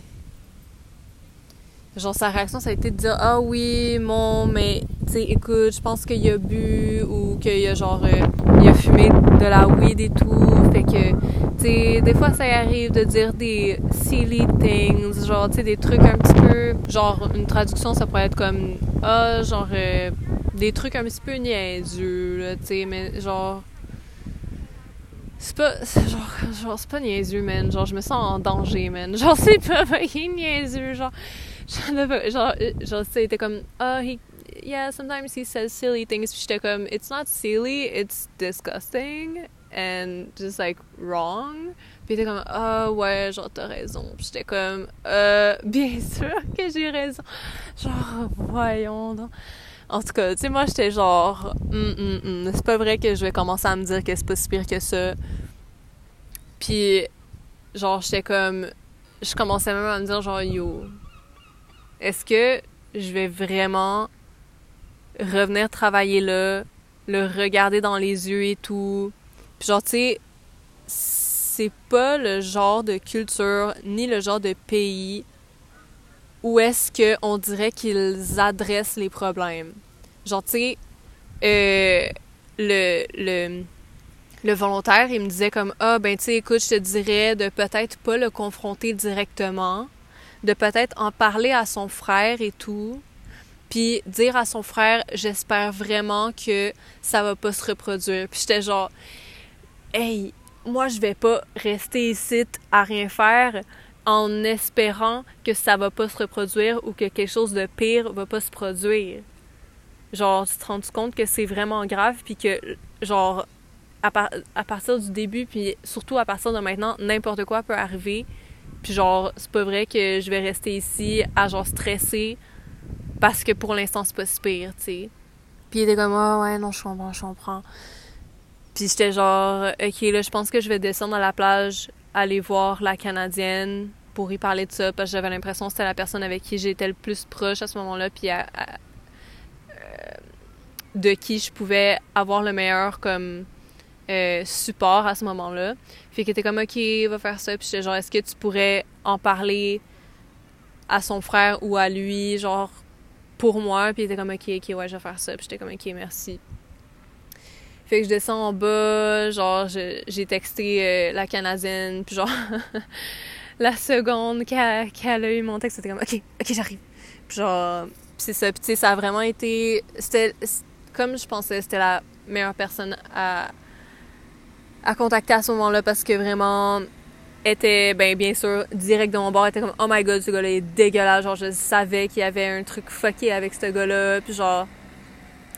genre sa réaction ça a été de dire ah oui mon mais tu sais écoute je pense qu'il a bu ou qu'il a genre euh, il a fumé de la weed et tout. Fait que tu des fois ça arrive de dire des silly things genre tu sais des trucs un petit peu genre une traduction ça pourrait être comme ah genre euh, des trucs un petit peu niaiseux là tu sais mais genre c'est pas genre genre c'est pas niaiseux man. Genre je me sens en danger man. Genre c'est pas niaiseux genre genre, genre, c'était comme, oh, he, yeah, sometimes he says silly things. Puis j'étais comme, it's not silly, it's disgusting and just like wrong. Puis était comme, ah oh, ouais, genre t'as raison. Puis j'étais comme, euh, bien sûr que j'ai raison. Genre, voyons donc. En tout cas, tu sais, moi j'étais genre, mm, mm, mm. c'est pas vrai que je vais commencer à me dire que c'est pas si pire que ça. Puis, genre, j'étais comme, je commençais même à me dire, genre, yo, est-ce que je vais vraiment revenir travailler là, le regarder dans les yeux et tout? Puis genre, tu sais, c'est pas le genre de culture ni le genre de pays où est-ce qu'on dirait qu'ils adressent les problèmes. Genre, tu sais, euh, le, le, le volontaire, il me disait comme, ah, ben, tu sais, écoute, je te dirais de peut-être pas le confronter directement, de peut-être en parler à son frère et tout, puis dire à son frère j'espère vraiment que ça va pas se reproduire. Puis j'étais genre hey, moi je vais pas rester ici à rien faire en espérant que ça va pas se reproduire ou que quelque chose de pire va pas se produire. Genre tu te rends compte que c'est vraiment grave puis que genre à, à partir du début puis surtout à partir de maintenant n'importe quoi peut arriver puis genre, c'est pas vrai que je vais rester ici à genre stresser parce que pour l'instant c'est pas si pire, tu sais. Puis il était comme ah ouais non je comprends, je comprends. Puis j'étais genre ok là je pense que je vais descendre à la plage, aller voir la canadienne pour y parler de ça parce que j'avais l'impression que c'était la personne avec qui j'étais le plus proche à ce moment-là puis euh, de qui je pouvais avoir le meilleur comme euh, support à ce moment-là. Fait qu'il était comme, OK, va faire ça. Puis j'étais genre, est-ce que tu pourrais en parler à son frère ou à lui, genre, pour moi? Puis il était comme, OK, OK, ouais, je vais faire ça. Puis j'étais comme, OK, merci. Fait que je descends en bas, genre, j'ai texté euh, la Canadienne, puis genre, la seconde qu'elle a eu mon texte, c'était comme, OK, OK, j'arrive. Genre, c'est ça. Puis, tu sais, ça a vraiment été. C'était. Comme je pensais, c'était la meilleure personne à, à contacter à ce moment-là parce que vraiment était, ben, bien sûr, direct de mon bord, était comme, oh my god, ce gars-là est dégueulasse. Genre, je savais qu'il y avait un truc fucké avec ce gars-là. Puis, genre,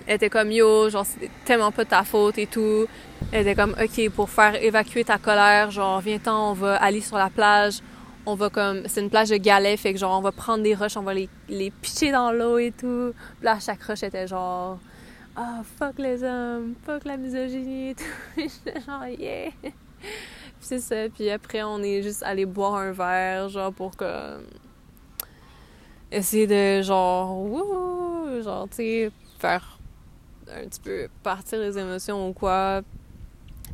elle était comme, yo, genre, c'est tellement pas ta faute et tout. Elle était comme, ok, pour faire évacuer ta colère, genre, viens-t'en, on va aller sur la plage. On va comme, c'est une plage de galets, fait que genre, on va prendre des roches, on va les, les pitcher dans l'eau et tout. Puis là, chaque roche était genre, oh, fuck les hommes, fuck la misogynie et tout. Genre, yeah. Puis c'est ça. Puis après, on est juste allé boire un verre, genre, pour que. Essayer de, genre, wouh, genre, tu sais, faire un petit peu partir les émotions ou quoi.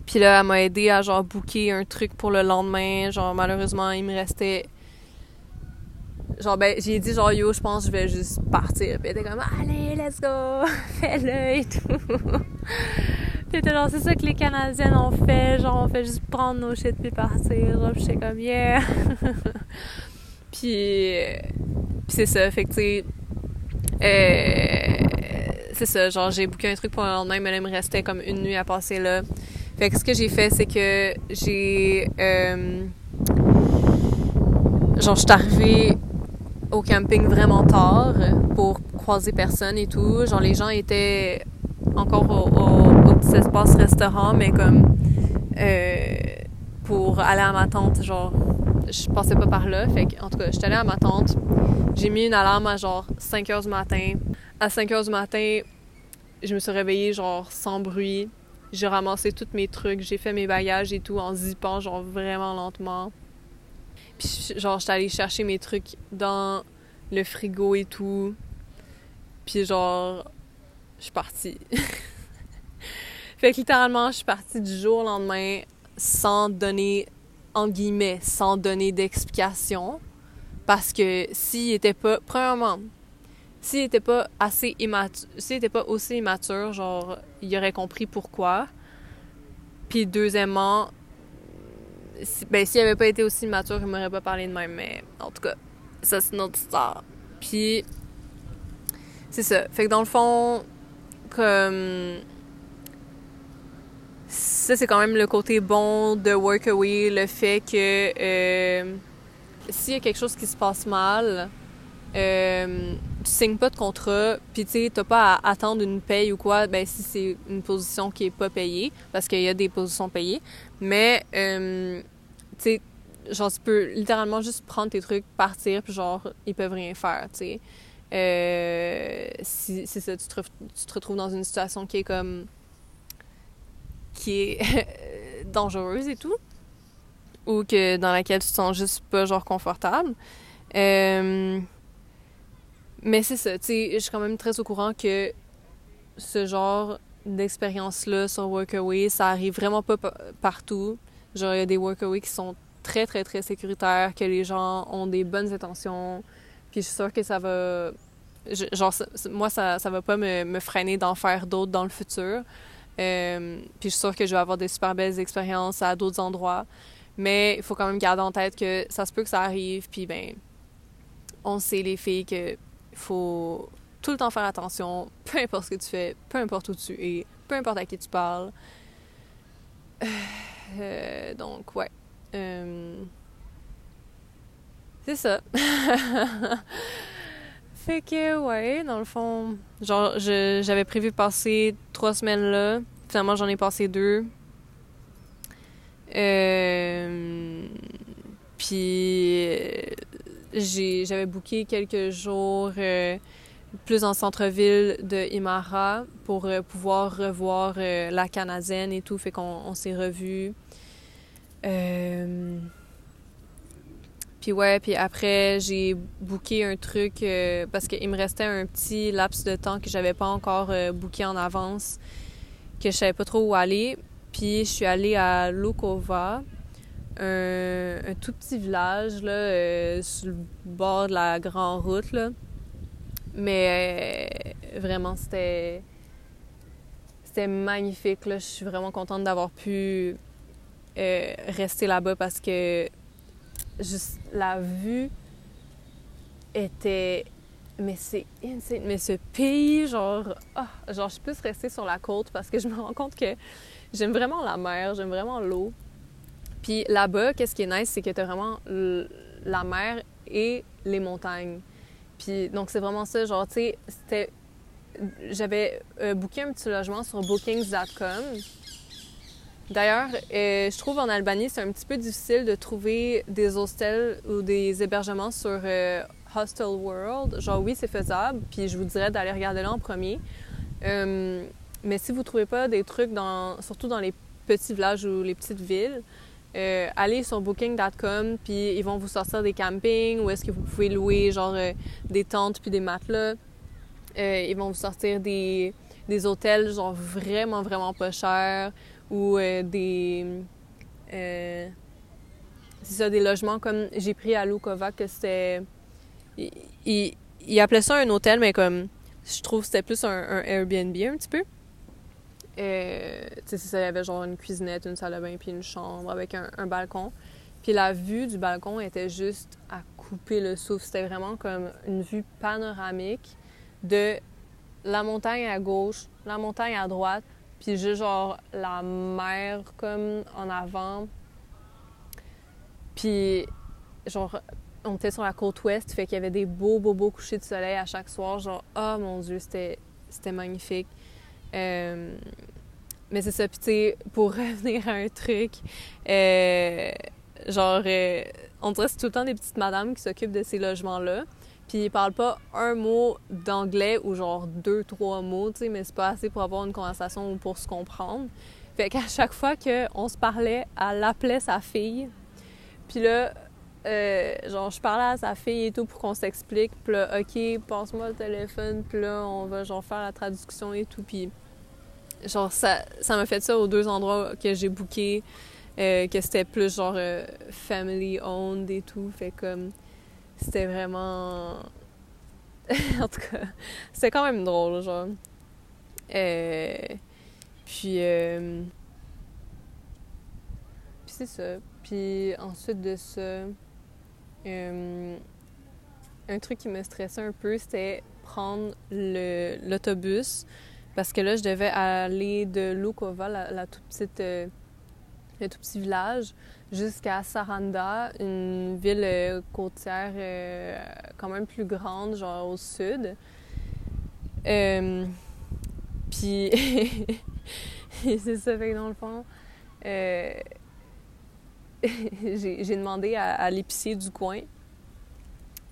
Puis là, elle m'a aidé à genre booker un truc pour le lendemain. Genre, malheureusement, il me restait. Genre, ben, j'ai dit genre, yo, je pense que je vais juste partir. Puis elle était comme, allez, let's go, fais-le et tout. puis était genre, c'est ça que les Canadiennes ont fait. Genre, on fait juste prendre nos shit puis partir. Genre, j'étais comme, yeah. puis, puis c'est ça, fait que. Euh, c'est ça, genre j'ai booké un truc pour le lendemain, mais là, il me restait comme une nuit à passer là. Fait que ce que j'ai fait, c'est que j'ai. Euh, genre, je suis arrivée au camping vraiment tard pour croiser personne et tout. Genre, les gens étaient encore au, petit espace restaurant, mais comme. Euh, pour aller à ma tante, genre, je passais pas par là. Fait que, en tout cas, j'étais allée à ma tante. J'ai mis une alarme à genre 5 h du matin. À 5 h du matin, je me suis réveillée genre sans bruit. J'ai ramassé tous mes trucs, j'ai fait mes bagages et tout en zippant genre vraiment lentement. Puis genre j'étais allée chercher mes trucs dans le frigo et tout. Puis genre je suis partie. fait que littéralement je suis partie du jour au lendemain sans donner en guillemets sans donner d'explication parce que s'il était pas premièrement s'il était pas assez immature, s'il était pas aussi immature, genre, il aurait compris pourquoi. Puis deuxièmement, ben, s'il avait pas été aussi immature, il m'aurait pas parlé de même, mais en tout cas, ça c'est notre histoire. Puis, c'est ça. Fait que dans le fond, comme. Ça, c'est quand même le côté bon de Workaway, le fait que euh, s'il y a quelque chose qui se passe mal, euh, tu signes pas de contrat, puis tu sais, t'as pas à attendre une paye ou quoi, ben si c'est une position qui est pas payée, parce qu'il y a des positions payées. Mais, euh, genre, tu peux littéralement juste prendre tes trucs, partir, puis genre, ils peuvent rien faire, tu sais. Euh, si, ça, tu te, tu te retrouves dans une situation qui est comme. qui est dangereuse et tout, ou que dans laquelle tu te sens juste pas, genre, confortable. Euh, mais c'est ça, tu sais, je suis quand même très au courant que ce genre d'expérience-là sur Workaway, ça arrive vraiment pas partout. Genre, il y a des Workaway qui sont très, très, très sécuritaires, que les gens ont des bonnes intentions. Puis je suis sûre que ça va. genre, moi, ça, ça va pas me, freiner d'en faire d'autres dans le futur. Euh, puis je suis sûre que je vais avoir des super belles expériences à d'autres endroits. Mais il faut quand même garder en tête que ça se peut que ça arrive. Puis ben, on sait, les filles, que faut tout le temps faire attention, peu importe ce que tu fais, peu importe où tu es, peu importe à qui tu parles. Euh, donc, ouais. Euh, c'est ça. fait que, ouais, dans le fond, genre, j'avais prévu passer trois semaines là. Finalement, j'en ai passé deux. Euh, puis j'avais booké quelques jours euh, plus en centre-ville de Imara pour euh, pouvoir revoir euh, la Canadienne et tout, fait qu'on s'est revus. Puis ouais, puis après, j'ai booké un truc parce qu'il me restait un petit laps de temps que j'avais pas encore booké en avance, que je savais pas trop où aller. Puis je suis allée à Lukova, un, tout petit village là, euh, sur le bord de la grande route. Là. Mais euh, vraiment, c'était. C'était magnifique. Là. Je suis vraiment contente d'avoir pu euh, rester là-bas parce que juste la vue était mais c'est insane. Mais ce pays, genre, ah, genre, je plus rester sur la côte parce que je me rends compte que j'aime vraiment la mer, j'aime vraiment l'eau. Puis là-bas, qu'est-ce qui est nice, c'est que t'as vraiment la mer et les montagnes. Puis donc, c'est vraiment ça, genre, tu sais. J'avais euh, booké un petit logement sur bookings.com. D'ailleurs, euh, je trouve en Albanie, c'est un petit peu difficile de trouver des hostels ou des hébergements sur euh, Hostel World. Genre, oui, c'est faisable, puis je vous dirais d'aller regarder là en premier. Euh, mais si vous trouvez pas des trucs, dans, surtout dans les petits villages ou les petites villes, allez sur booking.com, puis ils vont vous sortir des campings où est-ce que vous pouvez louer genre des tentes puis des matelas. ils vont vous sortir des, des hôtels genre vraiment, vraiment pas chers ou des... c'est ça, des logements comme j'ai pris à Lukova que c'était il, appelait ça un hôtel, mais comme je trouve que c'était plus un, Airbnb un petit peu. Euh, il y avait genre une cuisinette, une salle de bain, puis une chambre avec un, balcon. Puis la vue du balcon était juste à couper le souffle. C'était vraiment comme une vue panoramique de la montagne à gauche, la montagne à droite, puis juste genre la mer comme en avant. Puis genre on était sur la côte ouest, fait qu'il y avait des beaux, beaux, beaux couchers de soleil à chaque soir. Genre, oh mon Dieu, c'était, magnifique. Euh, mais c'est ça. Puis, tu sais, pour revenir à un truc, euh, genre, euh, on dirait c'est tout le temps des petites madames qui s'occupent de ces logements-là. Puis, ils parlent pas un mot d'anglais ou genre deux, trois mots, tu sais, mais c'est pas assez pour avoir une conversation ou pour se comprendre. Fait qu'à chaque fois qu'on se parlait, elle appelait sa fille. Puis là, euh, genre, je parlais à sa fille et tout pour qu'on s'explique. Puis là, OK, passe-moi le téléphone. Puis là, on va genre faire la traduction et tout. Puis genre, ça ça m'a fait ça aux deux endroits que j'ai bookés. Euh, que c'était plus genre euh, family owned et tout. Fait comme, c'était vraiment. en tout cas, c'était quand même drôle, genre. puis. puis c'est ça. Puis ensuite de ça. Euh, un truc qui me stressait un peu, c'était prendre l'autobus parce que là, je devais aller de Lukova, la, toute petite, euh, le tout petit village, jusqu'à Saranda, une ville euh, côtière quand même plus grande, genre au sud. Puis, c'est ça, fait que dans le fond, j'ai demandé à, l'épicier du coin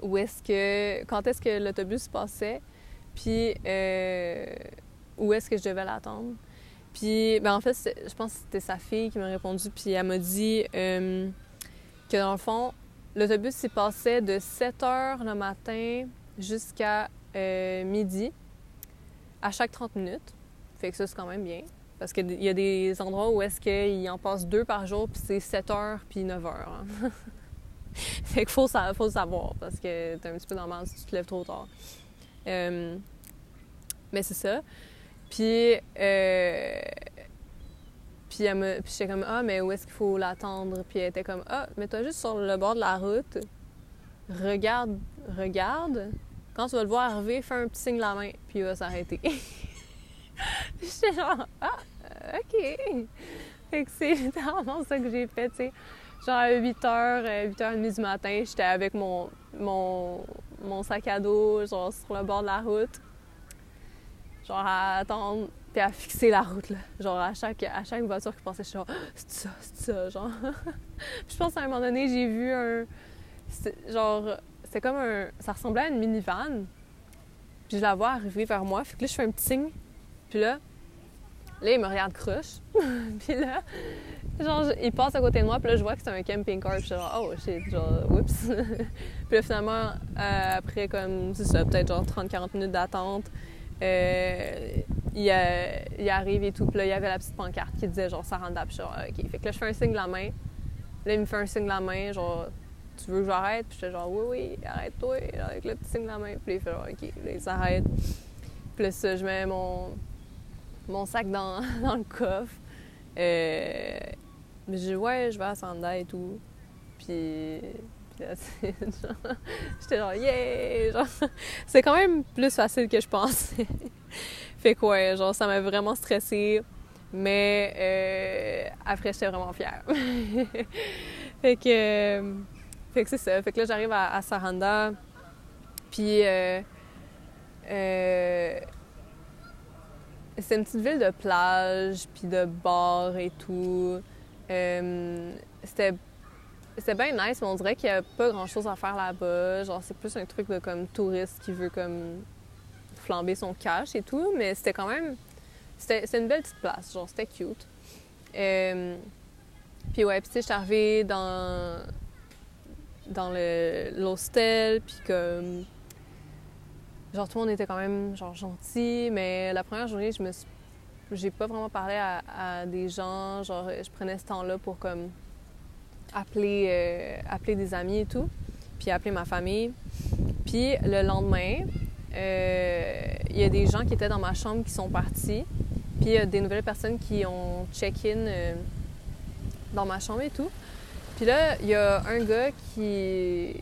où est-ce que quand est-ce que l'autobus passait, puis euh, où est-ce que je devais l'attendre. Puis ben en fait, je pense que c'était sa fille qui m'a répondu, puis elle m'a dit euh, que dans le fond, l'autobus s'est passé de 7 heures le matin jusqu'à euh, midi à chaque 30 minutes. Fait que ça, c'est quand même bien. Parce qu'il y a des endroits où est-ce qu'il en passe deux par jour, puis c'est 7 heures, puis 9 heures. Hein. fait qu'il faut, faut le savoir, parce que t'es un petit peu normal si tu te lèves trop tard. Euh, mais c'est ça. Puis, euh, puis, j'étais comme, ah, mais où est-ce qu'il faut l'attendre? Puis elle était comme, ah, mets-toi juste sur le bord de la route. Regarde, regarde. Quand tu vas le voir arriver, fais un petit signe de la main, puis il va s'arrêter. J'étais genre, ah, OK. Fait que c'est littéralement ça que j'ai fait, tu sais. Genre à 8h, 8h30 du matin, j'étais avec mon, mon, mon sac à dos, genre sur le bord de la route. Genre à attendre, puis à fixer la route, là. Genre à chaque, à chaque voiture qui passait, je suis genre, c'est ça, c'est ça, genre. puis je pense à un moment donné, j'ai vu un. Genre, c'était comme un. Ça ressemblait à une minivan. Puis je la vois arriver vers moi, fait que là, je fais un petit signe. Puis là, Là, il me regarde croche. puis là, genre, il passe à côté de moi, puis là, je vois que c'est un camping-car. Puis je suis genre, oh shit, genre, oups. puis là, finalement, euh, après, comme, c'est ça, peut-être genre 30-40 minutes d'attente, il, il, arrive et tout. Puis là, il y avait la petite pancarte qui disait, genre, ça rentre suis genre, OK. Fait que là, je fais un signe de la main. Là, il me fait un signe de la main, genre, tu veux que j'arrête? Puis j'étais genre, oui, oui, arrête-toi, avec le petit signe de la main. Puis il fait genre, OK. Là, il s'arrête. Puis là, ça, je mets mon mon sac dans, le coffre. Euh, je dis, ouais, je vais à Sanda et tout. Puis, J'étais genre, yeah! C'est quand même plus facile que je pensais. fait que ouais, genre, ça m'a vraiment stressée. Mais euh, après, j'étais vraiment fière. fait que, fait que c'est ça. Fait que là, j'arrive à, Saranda. Puis, euh, euh, c'est une petite ville de plage, puis de bars et tout. Euh, c'était c'était bien nice, mais on dirait qu'il n'y a pas grand chose à faire là-bas. Genre, c'est plus un truc de comme touriste qui veut comme flamber son cash et tout, mais c'était quand même. C'était une belle petite place, genre, c'était cute. Euh, puis ouais, puis tu sais, j'étais arrivée dans. dans l'hostel, puis comme. Genre, tout le monde était quand même, genre, gentil, mais la première journée, je me suis. J'ai pas vraiment parlé à, à des gens, genre, je prenais ce temps-là pour comme appeler, euh, appeler des amis et tout, puis appeler ma famille. Puis le lendemain, euh, il y a des gens qui étaient dans ma chambre qui sont partis. Puis il y a des nouvelles personnes qui ont check-in euh, dans ma chambre et tout. Puis là, il y a un gars qui,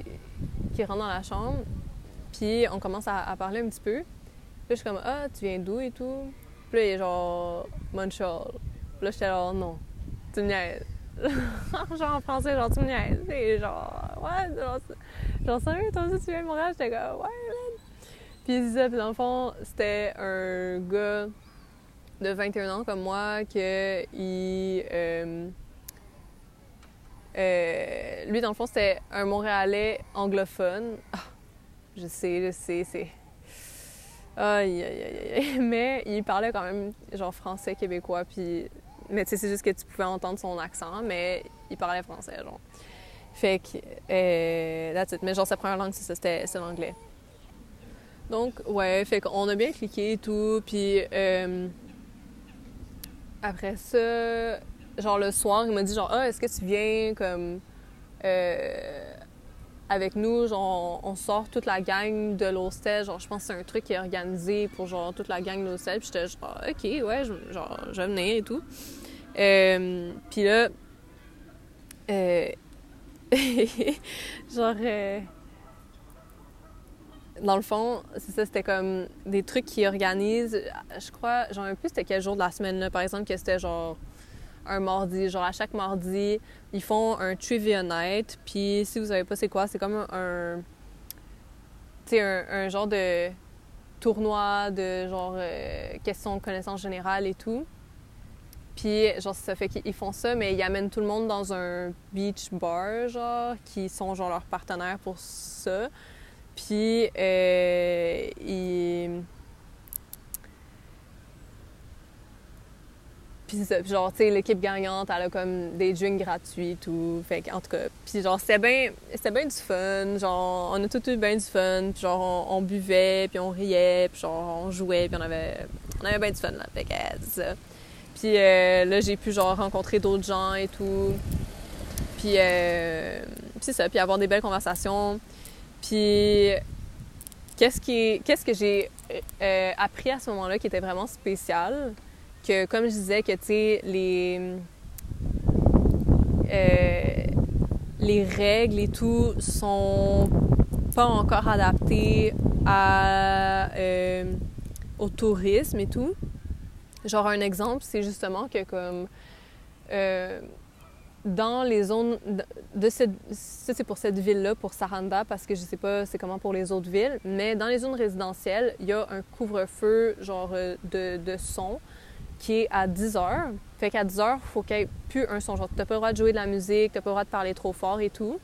qui rentre dans la chambre. Puis on commence à, parler un petit peu. Puis je suis comme Ah, tu viens d'où et tout? Puis là, il est genre Montreal. Puis là, j'étais genre Non, tu me. genre en français, genre tu me genre, ouais, genre, genre sérieux, toi aussi tu viens de Montréal? J'étais comme, ouais, man. Puis il disait, puis dans le fond, c'était un gars de 21 ans comme moi que il. Euh, euh, lui, dans le fond, c'était un Montréalais anglophone. Ah, je sais, je sais, c'est. Aïe, aïe, aïe, aïe. Mais il parlait quand même, genre, français québécois, puis mais tu sais, c'est juste que tu pouvais entendre son accent, mais il parlait français, genre. Fait que, euh, that's. Mais genre, sa première langue, c'est c'était l'anglais. Donc, ouais, fait qu'on a bien cliqué et tout, puis euh, après ça, genre le soir, il m'a dit genre, ah, est-ce que tu viens comme euh, avec nous, genre on sort toute la gang de l'hostel, genre je pense que c'est un truc qui est organisé pour genre toute la gang de l'hostel, puis j'étais genre, ok, ouais, genre je venais et tout. Euh, puis là, euh, genre, euh, dans le fond, c'est ça, c'était comme des trucs qui organisent. Je crois, genre un peu, c'était quel jour de la semaine, là, par exemple, que c'était genre un mardi. Genre, à chaque mardi, ils font un trivia night. Puis, si vous savez pas c'est quoi, c'est comme un. tu sais, un, genre de tournoi de genre questions de connaissances générales et tout. Puis, genre, ça fait qu'ils font ça, mais ils amènent tout le monde dans un beach bar, genre, qui sont, genre, leurs partenaires pour ça. Puis, euh, ils... Puis genre, tu sais, l'équipe gagnante, elle a comme des drinks gratuits, tout. Fait en tout cas, puis genre, c'était bien, c'était bien du fun. Genre, on a tout eu bien du fun. Puis genre, on, buvait, puis on riait, puis genre, on jouait, puis on avait, on avait bien du fun, là. Fait ça. Puis euh, là, j'ai pu genre rencontrer d'autres gens et tout. Puis euh, c'est ça, puis avoir des belles conversations. Puis qu'est-ce qui qu'est-ce que j'ai euh, appris à ce moment-là qui était vraiment spécial? Que comme je disais que tu sais les les règles et tout sont pas encore adaptées au tourisme et tout. Genre, un exemple, c'est justement que, comme, euh, dans les zones de cette... Ça, c'est pour cette ville-là, pour Saranda, parce que je sais pas c'est comment pour les autres villes, mais dans les zones résidentielles, il y a un couvre-feu, genre, de, de son qui est à 10 heures. Fait qu'à 10 heures, faut qu'il n'y ait plus un son. Genre, t'as pas le droit de jouer de la musique, t'as pas le droit de parler trop fort et tout.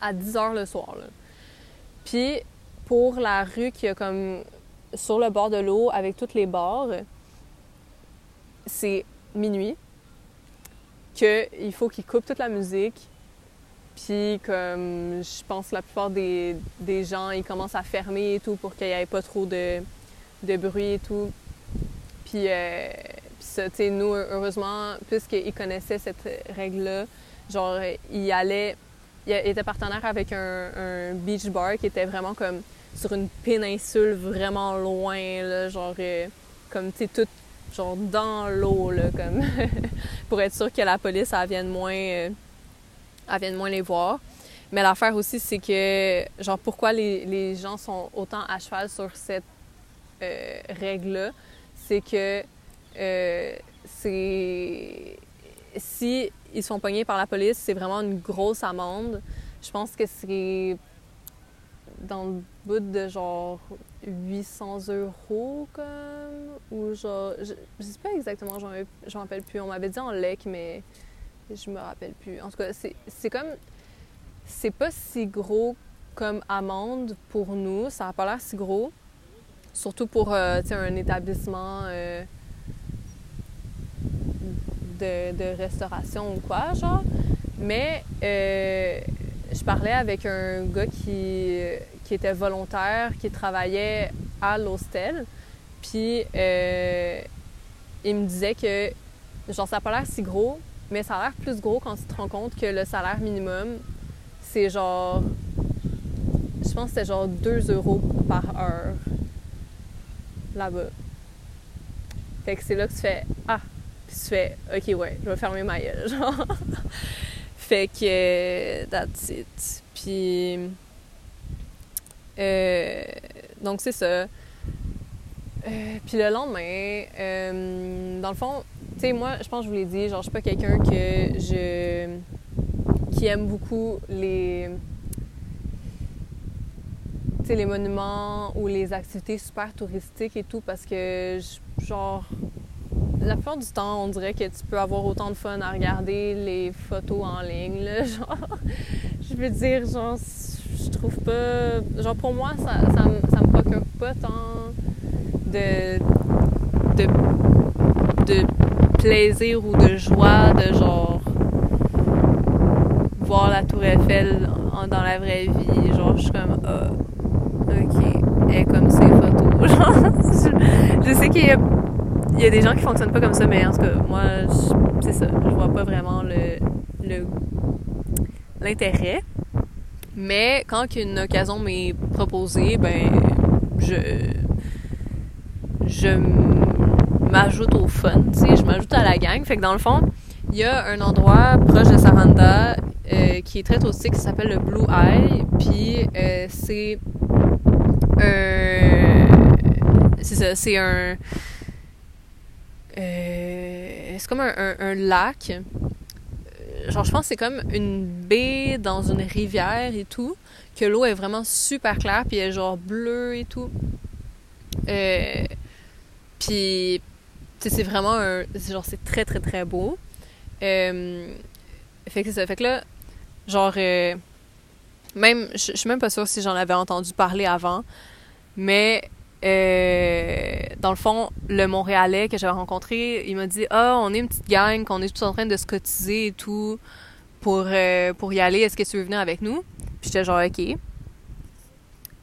À 10 heures le soir, là. Puis, pour la rue qui est comme sur le bord de l'eau avec toutes les bars, c'est minuit, qu'il faut qu'ils coupent toute la musique. Puis comme je pense la plupart des, gens, ils commencent à fermer et tout pour qu'il n'y ait pas trop de, bruit et tout. Puis, euh, ça, tu sais, nous, heureusement, puisqu'ils connaissaient cette règle-là, genre, ils allaient... Ils étaient partenaires avec un, beach bar qui était vraiment comme sur une péninsule vraiment loin, là, genre, euh, comme, tu sais, tout genre dans l'eau, là, comme pour être sûr que la police, elle vienne moins, euh, vienne moins les voir. Mais l'affaire aussi, c'est que, genre, pourquoi les, les, gens sont autant à cheval sur cette euh, règle-là, c'est que euh, c'est. Si ils sont pognés par la police, c'est vraiment une grosse amende. Je pense que c'est dans le bout de genre 800 euros, comme. Ou genre. Je, je sais pas exactement, j'en rappelle plus. On m'avait dit en lec, mais je me rappelle plus. En tout cas, c'est comme. C'est pas si gros comme amende pour nous. Ça n'a pas l'air si gros. Surtout pour euh, un établissement euh, de, de, restauration ou quoi, genre. Mais euh, je parlais avec un gars qui, qui était volontaire, qui travaillait à l'hostel. Puis il me disait que, genre, ça n'a pas l'air si gros, mais ça a l'air plus gros quand tu te rends compte que le salaire minimum, c'est genre. Je pense que c'est genre 2 euros par heure là-bas. Fait que c'est là que tu fais Ah! Puis tu fais Ok, ouais, je vais fermer ma gueule, genre. fait que. That's it. Puis. Euh, donc c'est ça. Euh, puis le lendemain, euh, dans le fond, tu sais, moi, je pense que je vous l'ai dit, genre, je suis pas quelqu'un que je. qui aime beaucoup les. Tu sais, les monuments ou les activités super touristiques et tout parce que, genre, la plupart du temps, on dirait que tu peux avoir autant de fun à regarder les photos en ligne, là. Genre, je veux dire, genre, je trouve pas. Genre, pour moi, ça, ça, ça me procure pas tant de. de. de plaisir ou de joie de genre voir la tour Eiffel dans la vraie vie. Genre, je suis comme, ah, ok, et comme ces photos. je, sais qu'il y a, des gens qui fonctionnent pas comme ça, mais en tout cas, moi, c'est ça, je vois pas vraiment le l'intérêt. Mais quand une occasion m'est proposée, ben, je, je m'ajoute au fun, tu sais, je m'ajoute à la gang. Fait que dans le fond, il y a un endroit proche de Saranda euh, qui est très touristique qui s'appelle le Blue Eye. Puis euh, c'est un. C'est ça, c'est un. Euh, c'est comme un, un, lac. Genre, je pense que c'est comme une baie dans une rivière et tout. Que l'eau est vraiment super claire, puis elle est genre bleue et tout. puis c'est vraiment un. Genre, c'est très, très, très beau. Euh, fait que ça. Fait que là, genre. Euh, même. Je suis même pas sûre si j'en avais entendu parler avant. Mais. Euh, dans le fond, le Montréalais que j'avais rencontré, il m'a dit Ah, on est une petite gang, qu'on est tous en train de se cotiser et tout pour, pour y aller. Est-ce que tu veux venir avec nous? Puis j'étais genre OK.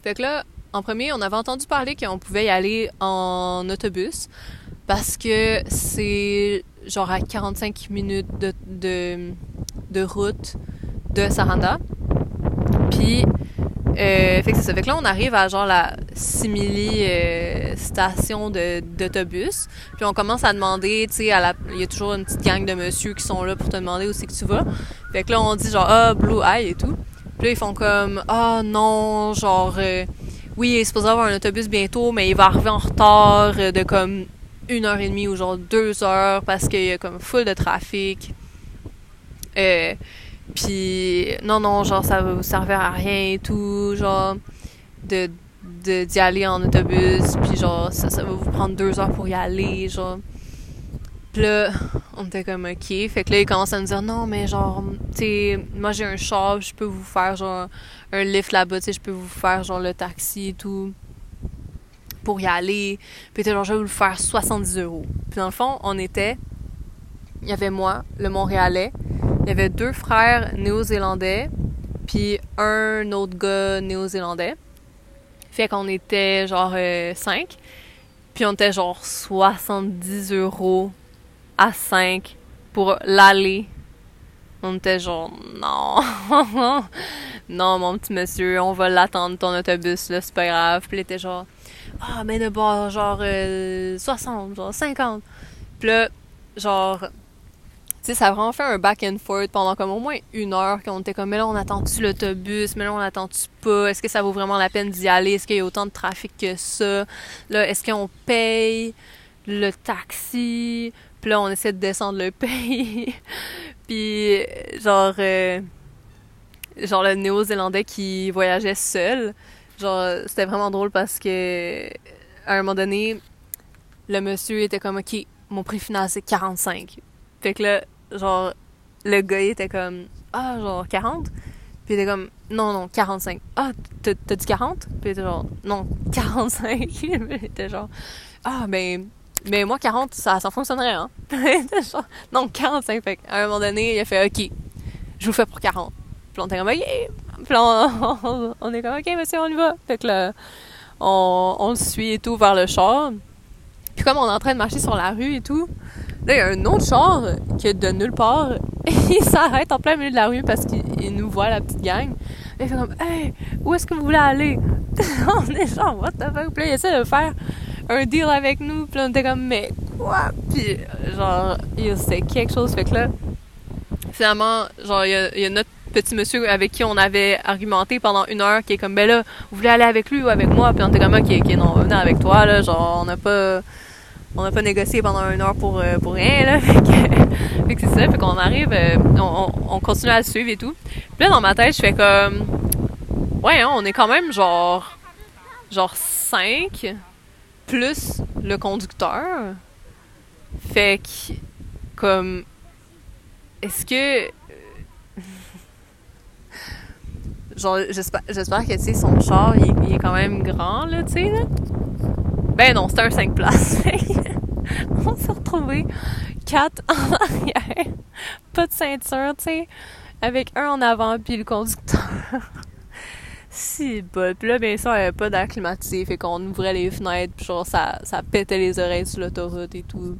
Fait que là, en premier, on avait entendu parler qu'on pouvait y aller en autobus parce que c'est genre à 45 minutes de, de route de Saranda. Puis, euh, fait que ça. Fait que là, on arrive à genre la simili euh, station d'autobus. Puis on commence à demander, tu sais, il y a toujours une petite gang de monsieur qui sont là pour te demander où c'est que tu vas. Fait que là, on dit genre, ah, Blue Eye et tout. Puis là, ils font comme, ah non, genre, euh, oui, il est supposé avoir un autobus bientôt, mais il va arriver en retard de comme une heure et demie ou genre deux heures parce qu'il y a comme full de trafic. Euh, puis non, non, genre ça va vous servir à rien et tout, genre de d'y aller en autobus, puis genre ça, ça va vous prendre deux heures pour y aller, genre. Puis là, on était comme ok, fait que là ils commencent à nous dire non mais genre, tu sais, moi j'ai un char, je peux vous faire genre un lift là-bas, tu sais, je peux vous faire genre le taxi et tout pour y aller. Puis genre, je vais vous le faire 70 euros. Puis dans le fond, on était, il y avait moi, le Montréalais, il y avait deux frères néo-zélandais, puis un autre gars néo-zélandais. Fait qu'on était genre 5. Euh, puis on était genre 70 euros à 5 pour l'aller. On était genre, non, non, mon petit monsieur, on va l'attendre ton autobus, là, c'est pas grave. Puis il était genre, ah, mais de bord, genre 60, euh, genre 50. Puis là, genre, sais, ça a vraiment fait un back and forth pendant comme au moins une heure qu'on était comme, mais là, on attend-tu l'autobus? Mais là, on attend-tu pas? Est-ce que ça vaut vraiment la peine d'y aller? Est-ce qu'il y a autant de trafic que ça? Là, est-ce qu'on paye le taxi? Puis là, on essaie de descendre le pays. Puis, genre, euh, genre le néo-zélandais qui voyageait seul. Genre, c'était vraiment drôle parce que, à un moment donné, le monsieur était comme, OK, mon prix final, c'est 45. Fait que là, genre, le gars, était comme, ah, genre, 40? Puis il était comme, non, non, 45. Ah, t'as dit 40? Puis il était genre, non, 45. il était genre, ah, ben, mais moi, 40, ça, ça fonctionnerait, hein? genre, non, 45. Fait à un moment donné, il a fait, OK, je vous fais pour 40. Puis on était comme, OK. Puis on, on, est comme, OK, monsieur, on y va. Fait que là, on, on le suit et tout vers le char. Puis comme on est en train de marcher sur la rue et tout, il y a un autre char qui de nulle part, il s'arrête en plein milieu de la rue parce qu'il nous voit, la petite gang. Il fait comme, hey, où est-ce que vous voulez aller? on est genre, what the fuck? Puis là, il essaie de faire un deal avec nous. Puis là, on était comme, mais quoi? Puis genre, c'était quelque chose. Fait que là, finalement, genre, il y a, y a notre petit monsieur avec qui on avait argumenté pendant une heure qui est comme ben là vous voulez aller avec lui ou avec moi? Puis on était comme ok ok non venez avec toi là genre on n'a pas on n'a pas négocié pendant une heure pour, euh, pour rien, là. Fait que, c'est ça. Fait qu'on arrive, euh, on, on, continue à le suivre et tout. Puis là, dans ma tête, je fais comme... Ouais, hein, on est quand même genre... Genre 5 plus le conducteur. Fait que... Comme... Est-ce que... genre, j'espère, j'espère que, tu sais, son char, il, il, est quand même grand, là, tu sais, là. Ben non, c'était un 5 places. on s'est retrouvés quatre en arrière, pas de ceinture, tu sais, avec un en avant puis le conducteur. si bol. Puis là, bien sûr, il avait pas d'air fait qu'on ouvrait les fenêtres, puis genre, ça, ça pétait les oreilles sur l'autoroute et tout.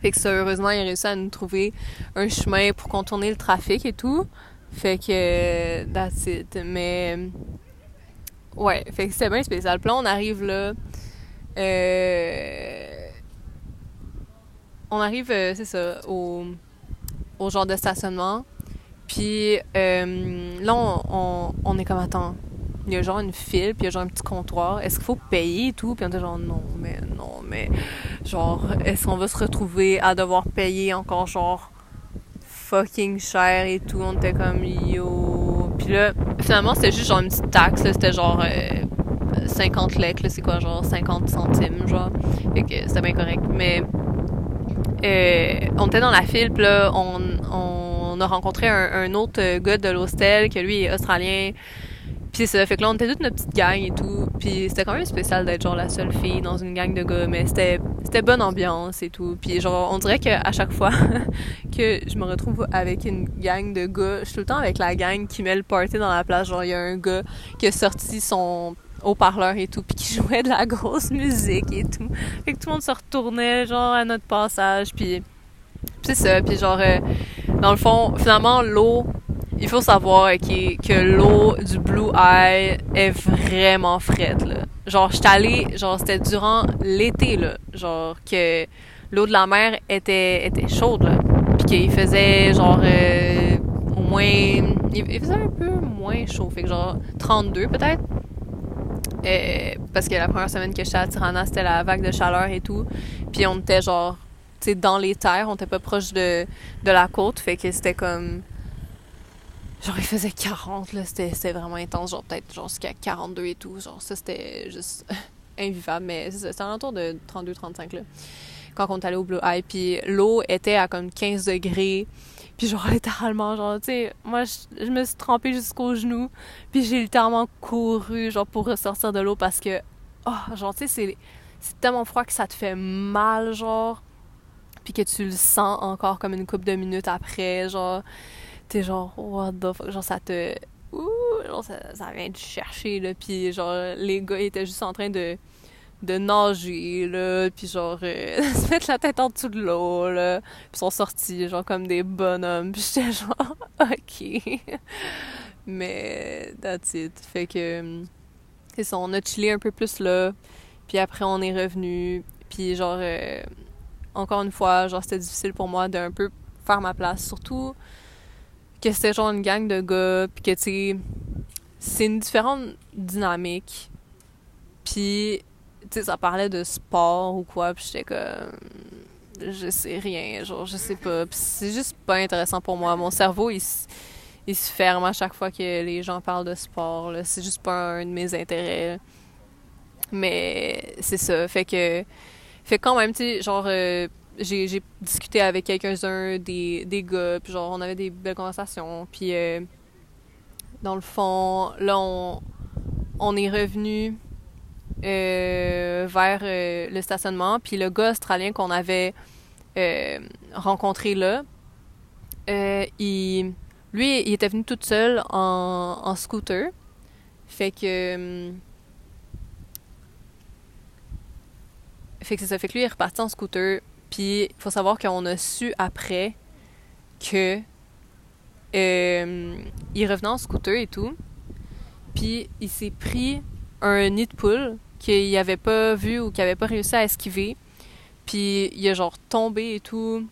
Fait que ça, heureusement, il a réussi à nous trouver un chemin pour contourner le trafic et tout. Fait que, that's it. Mais, ouais, fait que c'était bien spécial. Puis là, on arrive là, euh, on arrive, euh, c'est ça, au, au genre de stationnement. Puis euh, là, on, on, est comme, attends, il y a genre une file, puis il y a genre un petit comptoir. Est-ce qu'il faut payer et tout? Puis on était genre, non, mais non, mais genre, est-ce qu'on va se retrouver à devoir payer encore genre fucking cher et tout? On était comme, yo. Puis là, finalement, c'était juste genre une petite taxe, c'était genre 50 lecs, c'est quoi, genre 50 centimes, genre? Fait que c'était bien correct. Mais euh, on était dans la file, là, on, on a rencontré un, autre gars de l'hostel, que lui est australien. Puis ça fait que là, on était toute notre petite gang et tout. Puis c'était quand même spécial d'être genre la seule fille dans une gang de gars, mais c'était c'était bonne ambiance et tout. Puis genre, on dirait qu'à chaque fois que je me retrouve avec une gang de gars, je suis tout le temps avec la gang qui met le party dans la place. Genre, il y a un gars qui a sorti son haut-parleur et tout, puis qui jouait de la grosse musique et tout. Fait que tout le monde se retournait, genre, à notre passage, puis c'est ça. Puis genre, euh, dans le fond, finalement, l'eau, il faut savoir que l'eau du Blue Eye est vraiment frette, là. Genre, j'étais allée, genre, c'était durant l'été, là. Genre, que l'eau de la mer était, était chaude, là. Puis qu'il faisait, genre, euh, au moins... Il, faisait un peu moins chaud, fait que genre 32 peut-être? Euh, parce que la première semaine que j'étais à Tirana, c'était la vague de chaleur et tout. Puis on était genre, tu sais, dans les terres, on était pas proche de, de la côte. Fait que c'était comme. Genre, il faisait 40, là. C'était vraiment intense. Genre, peut-être genre jusqu'à 42 et tout. Genre, ça, c'était juste invivable. Mais c'était autour de 32-35, là. Quand on est allé au Blue Eye. Puis l'eau était à comme 15 degrés. Puis genre, littéralement, genre, tu sais, moi, je, me suis trempée jusqu'aux genoux. Puis j'ai littéralement couru, genre, pour ressortir de l'eau parce que, oh, genre, tu sais, c'est tellement froid que ça te fait mal, genre. Puis que tu le sens encore comme une couple de minutes après, genre. T'es genre, what the fuck, genre, ça te. Ouh, genre, ça, ça vient te chercher, là. Puis genre, les gars étaient juste en train de de nager, là, puis genre, euh, se mettre la tête en dessous de l'eau, là. Puis sont sortis, genre, comme des bonhommes. Puis j'étais genre, OK. Mais, that's it. Fait que, c'est ça, on a chillé un peu plus là. Puis après, on est revenu. Puis genre, euh, encore une fois, genre, c'était difficile pour moi d'un peu faire ma place. Surtout que c'était genre une gang de gars, puis que, tu sais, c'est une différente dynamique. Puis, sais, ça parlait de sport ou quoi, puis j'étais comme... Je sais rien, genre, je sais pas. C'est juste pas intéressant pour moi. Mon cerveau, il, il se ferme à chaque fois que les gens parlent de sport. C'est juste pas un de mes intérêts. Mais c'est ça, fait que... Fait quand même, tu sais, genre... Euh, j'ai discuté avec quelques-uns des, des gars, puis genre, on avait des belles conversations. Puis, euh, dans le fond, là, on, on est revenu vers euh, le stationnement. Puis le gars australien qu'on avait rencontré là, il, lui, il était venu tout seul en, scooter. Fait que... Fait que c'est ça. Fait que lui, il est reparti en scooter. Puis il faut savoir qu'on a su après que euh, il revenait en scooter et tout. Puis il s'est pris un nid de poule qu'il avait pas vu ou qu'il avait pas réussi à esquiver. Puis il a genre tombé et tout.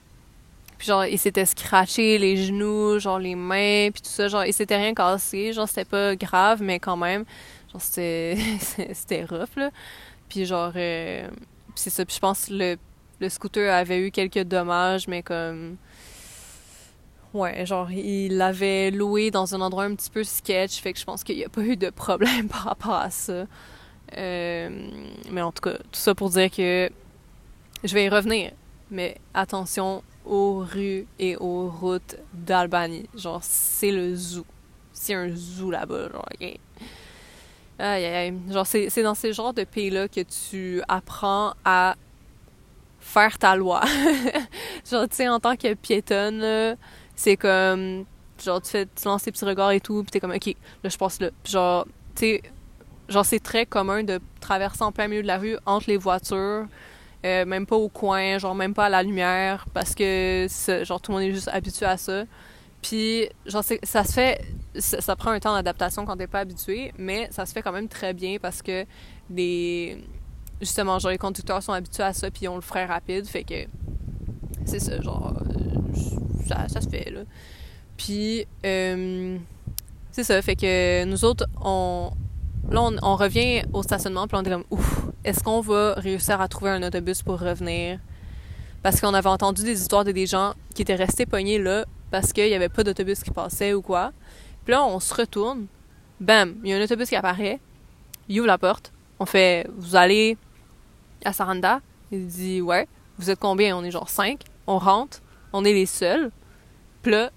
Puis genre il s'était scratché les genoux, genre les mains, puis tout ça, genre il s'était rien cassé, genre c'était pas grave mais quand même genre c'était c'était rough là. Puis genre euh, c'est ça, puis je pense le le scooter avait eu quelques dommages, mais comme. Ouais, genre, il l'avait loué dans un endroit un petit peu sketch, fait que je pense qu'il n'y a pas eu de problème par rapport à ça. Euh, mais en tout cas, tout ça pour dire que je vais y revenir. Mais attention aux rues et aux routes d'Albanie. Genre, c'est le zoo. C'est un zoo là-bas, genre. Aïe, aïe. Genre, c'est dans ces genres de pays-là que tu apprends à faire ta loi. genre, tu sais, en tant que piétonne, c'est comme, genre, tu, fais, tu lances tes petits regards et tout, puis t'es comme, OK, là, je passe là. genre, tu sais, genre, c'est très commun de traverser en plein milieu de la rue entre les voitures, euh, même pas au coin, genre, même pas à la lumière, parce que, genre, tout le monde est juste habitué à ça. Puis, genre, ça se fait, ça, ça prend un temps d'adaptation quand t'es pas habitué, mais ça se fait quand même très bien parce que les justement, genre, les conducteurs sont habitués à ça, puis ils ont le frein rapide, fait que c'est ça, genre, ça, ça, se fait, là. Puis, euh, c'est ça, fait que nous autres, on, là, on, revient au stationnement, puis on est comme, ouf, est-ce qu'on va réussir à trouver un autobus pour revenir? Parce qu'on avait entendu des histoires de des gens qui étaient restés pognés là parce qu'il n'y avait pas d'autobus qui passait ou quoi. Puis là, on se retourne, bam, il y a un autobus qui apparaît, il ouvre la porte, on fait, vous allez à Saranda? Il dit Ouais, vous êtes combien? On est genre cinq. On rentre, on est les seuls. Puis là,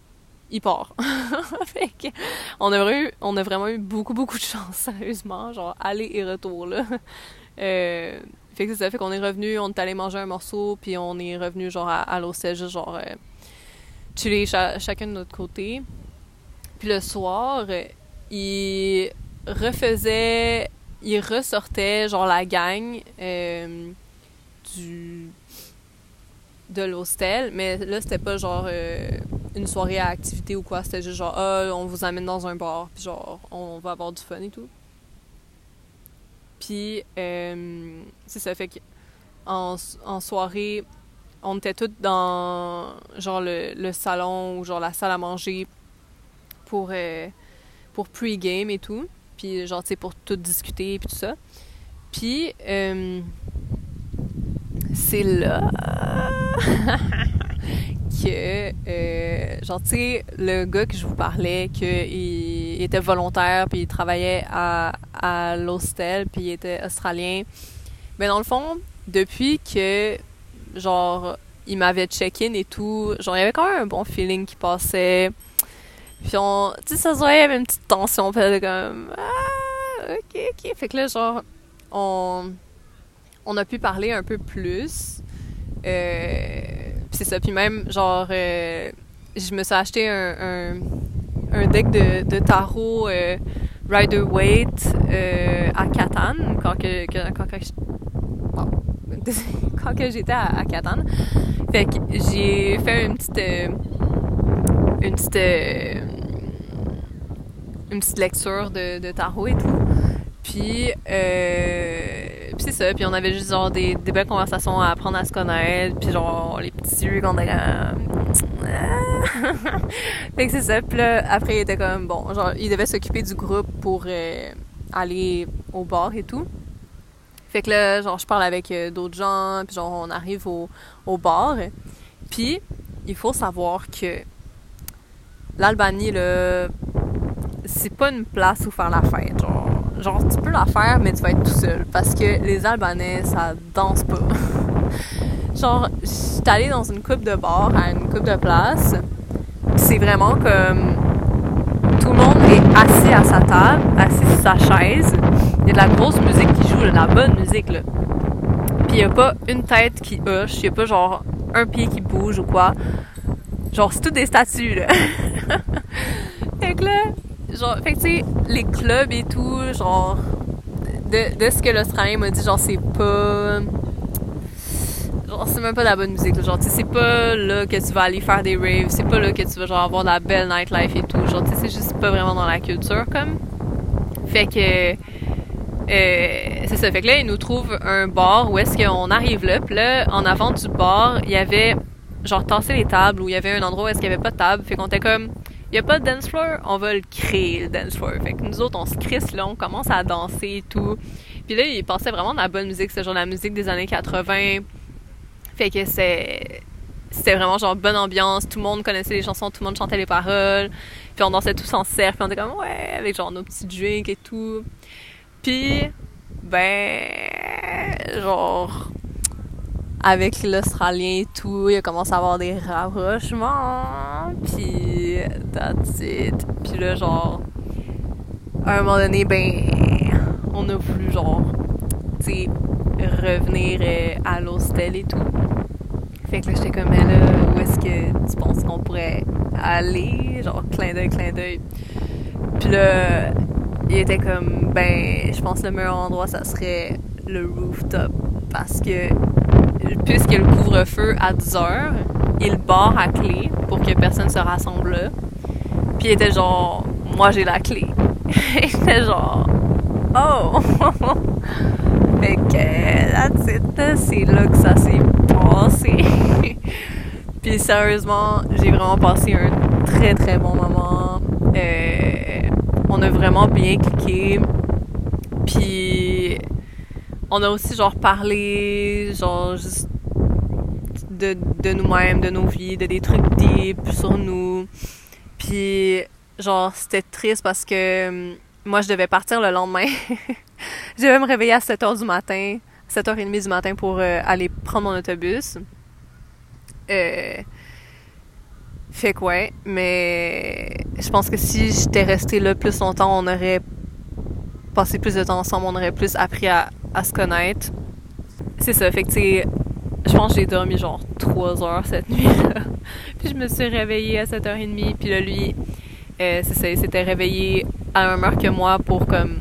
il part. on a, eu, on a vraiment eu beaucoup, beaucoup de chance, sérieusement. Genre, aller et retour, là. Euh, fait que ça fait qu'on est revenu, on est allé manger un morceau, puis on est revenu, genre, à, à juste genre, euh, chacun de notre côté. Puis le soir, il refaisait il ressortait genre la gang euh, du de l'hostel, mais là c'était pas genre euh, une soirée à activité ou quoi, c'était juste genre ah, on vous amène dans un bar, puis genre on va avoir du fun et tout. Puis euh, c'est ça fait que en, soirée, on était toutes dans genre le, salon ou genre la salle à manger pour pour pre-game et tout puis genre, tu sais, pour tout discuter, puis tout ça. Puis, euh, c'est là que, euh, genre, tu sais, le gars que je vous parlais, qu'il était volontaire, puis il travaillait à, l'hostel, puis il était australien. Mais dans le fond, depuis que, genre, il m'avait check-in et tout, genre, il y avait quand même un bon feeling qui passait. Puis on, tu sais, ça se voyait, il y avait une petite tension, puis comme, ah, ok, ok. Fait que là, genre, on, on a pu parler un peu plus. Euh, c'est ça, puis même, genre, euh, je me suis acheté un, un, deck de, de tarot euh, Rider Waite à Catan, quand que, quand, quand, quand que j'étais à, à Catan. Fait que j'ai fait une petite une petite une petite lecture de, de tarot et tout. Puis, puis c'est ça. Puis on avait juste genre des, belles conversations à apprendre à se connaître. Puis genre les petits yeux qu'on a... Ah, fait que c'est ça. Puis là, après, il était comme, bon, genre, il devait s'occuper du groupe pour euh, aller au bar et tout. Fait que là, genre, je parle avec euh, d'autres gens, puis genre, on arrive au, au bar. Puis, il faut savoir que l'Albanie, c'est pas une place où faire la fête. Genre, genre, tu peux la faire, mais tu vas être tout seul. Parce que les Albanais, ça danse pas. genre, j'étais allée dans une coupe de bar, à une coupe de place. C'est vraiment comme tout le monde est assis à sa table, assis sur sa chaise. Il y a de la grosse musique qui joue, de la bonne musique, là. Puis il n'y a pas une tête qui hoche, il n'y a pas genre un pied qui bouge ou quoi. Genre, c'est tout des statues, là. fait que là, genre, fait que tu sais, les clubs et tout, genre, de, de ce que l'Australien m'a dit, genre, c'est pas. Genre, c'est même pas de la bonne musique. Genre, tu sais, c'est pas là que tu vas aller faire des raves, c'est pas là que tu vas, genre, avoir de la belle nightlife et tout. Genre, tu sais, c'est juste pas vraiment dans la culture, comme. Fait que. Euh, c'est ça. Fait que là, ils nous trouvent un bar où est-ce qu'on arrive là. Puis là, en avant du bar, il y avait genre tassé les tables où il y avait un endroit où est-ce qu'il y avait pas de table. Fait qu'on était comme, il y a pas de dance floor, on va le créer le dance floor. Fait que nous autres, on se crisse là, on commence à danser et tout. Puis là, il passait vraiment de la bonne musique, c'est genre la musique des années 80. Fait que c'est c'était vraiment genre bonne ambiance, tout le monde connaissait les chansons, tout le monde chantait les paroles. Puis on dansait tous en cercle, puis on était comme ouais, avec genre nos petits drinks et tout. Puis ben genre avec l'Australien et tout, il a commencé à avoir des rapprochements, puis that's it. Puis là, genre, à un moment donné, ben, on a voulu, genre, tu sais, revenir euh, à l'hostel et tout. Fait que là, j'étais comme, là, où est-ce que tu penses qu'on pourrait aller? Genre, clin d'œil, clin d'œil. Puis là, il était comme, ben, je pense que le meilleur endroit, ça serait le rooftop. Parce que puisque couvre-feu à 10 heures, il barre à clé pour que personne se rassemble là. Puis il était genre, moi j'ai la clé. il était genre, oh! fait que, c'est là que ça s'est passé. Puis sérieusement, j'ai vraiment passé un très très bon moment. Euh, on a vraiment bien cliqué. Puis on a aussi genre parlé, genre juste de, de nous-mêmes, de nos vies, de des trucs deep sur nous. Puis genre c'était triste parce que hum, moi je devais partir le lendemain. je devais me réveiller à 7h du matin, 7h30 du matin pour euh, aller prendre mon autobus. Euh, fait que ouais, mais je pense que si j'étais restée là plus longtemps, on aurait passé plus de temps ensemble, on aurait plus appris à, à se connaître. C'est ça, fait que je pense que j'ai dormi genre 3 heures cette nuit-là. puis je me suis réveillée à 7h30, puis là, lui, euh, c'est ça, il s'était réveillé à la même heure que moi pour comme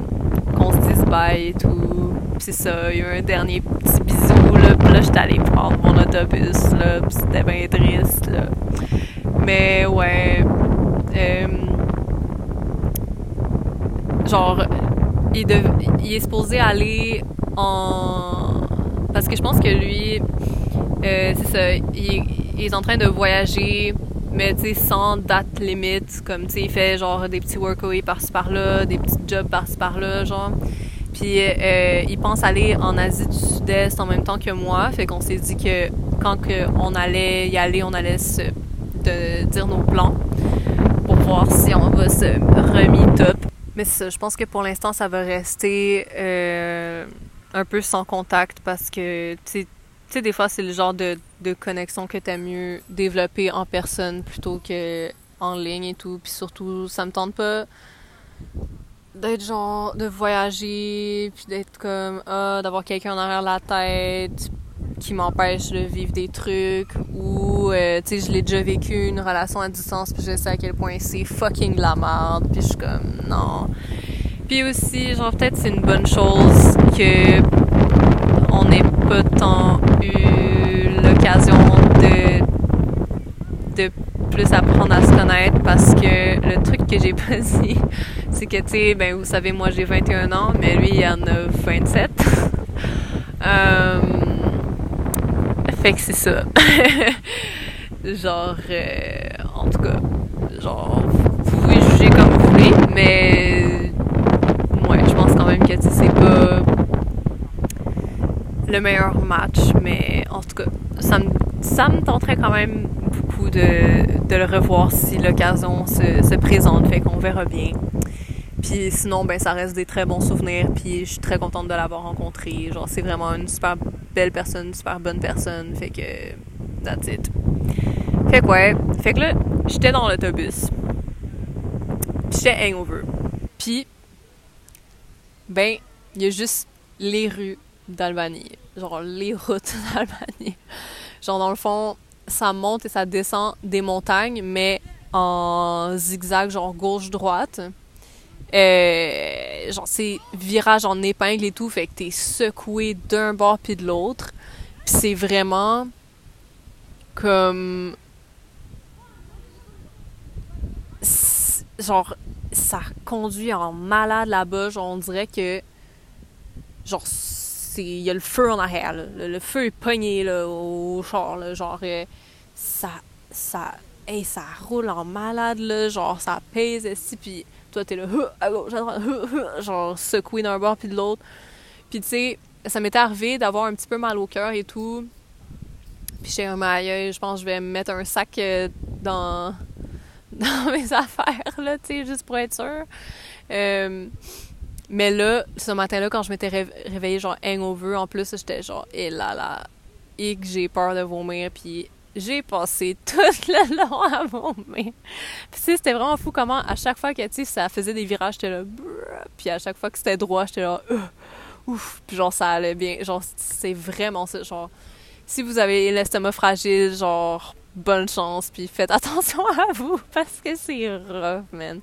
qu'on se dise bye et tout. Puis c'est ça, il y a eu un dernier petit bisou, là, là, j'étais allée prendre mon autobus, là, puis c'était bien triste. Mais ouais, euh, genre, il, il est supposé aller Parce que je pense que lui, euh, c'est il, est en train de voyager, mais tu sais, sans date limite. Comme tu sais, il fait genre des petits workouts par-ci par-là, des petits jobs par-ci par-là, genre. Puis euh, il pense aller en Asie du Sud-Est en même temps que moi. Fait qu'on s'est dit que quand on allait y aller, on allait se dire nos plans pour voir si on va se remis top. Mais ça, je pense que pour l'instant, ça va rester euh, un peu sans contact parce que, tu sais, des fois, c'est le genre de, de connexion que t'aimes mieux développer en personne plutôt que en ligne et tout. Puis surtout, ça me tente pas d'être genre, de voyager, puis d'être comme, ah, d'avoir quelqu'un en arrière la tête, qui m'empêche de vivre des trucs ou euh, tu sais je l'ai déjà vécu une relation à distance puis je sais à quel point c'est fucking la merde puis je suis comme non puis aussi genre peut-être c'est une bonne chose que on n'ait pas tant eu l'occasion de de plus apprendre à se connaître parce que le truc que j'ai pas dit c'est que tu sais ben vous savez moi j'ai 21 ans mais lui il en a 27 euh, fait que c'est ça. Genre, euh, en tout cas, genre, vous pouvez juger comme vous voulez, mais ouais, je pense quand même que c'est pas le meilleur match, mais en tout cas, ça me, ça me tenterait quand même beaucoup de, de le revoir si l'occasion se, se présente, fait qu'on verra bien. Puis sinon, ben ça reste des très bons souvenirs. Puis je suis très contente de l'avoir rencontré. Genre, c'est vraiment une super belle personne, une super bonne personne. Fait que, that's it. Fait que ouais. Fait que là, j'étais dans l'autobus. J'étais hangover. Puis, ben, il y a juste les rues d'Albanie. Genre, les routes d'Albanie. Genre, dans le fond, ça monte et ça descend des montagnes, mais en zigzag, genre gauche-droite. Euh, genre, c'est virage en épingle et tout, fait que t'es secoué d'un bord puis de l'autre. Puis c'est vraiment comme. Genre, ça conduit en malade là-bas. Genre, on dirait que. Genre, il y a le feu en arrière. Le, feu est pogné là, au char. Là, genre, euh, ça. Ça. Hey, ça roule en malade, là. Genre, ça pèse ici, puis toi, t'es là, à gauche, à droite, genre secoué d'un bord puis de l'autre. Puis, tu sais, ça m'était arrivé d'avoir un petit peu mal au cœur et tout. Puis, j'ai un maillot, je pense que je vais mettre un sac euh, dans, dans mes affaires, là, tu sais, juste pour être sûr. Euh, mais là, ce matin-là, quand je m'étais réveillée, genre hangover, en plus, j'étais genre, et là là, et que j'ai peur de vomir, puis j'ai passé tout le long à vomir. Puis c'était vraiment fou comment à chaque fois que tu sais ça faisait des virages, j'étais là puis à chaque fois que c'était droit, j'étais là ouf, puis genre ça allait bien. Genre c'est vraiment ça genre si vous avez l'estomac fragile, genre bonne chance puis faites attention à vous parce que c'est rough, man.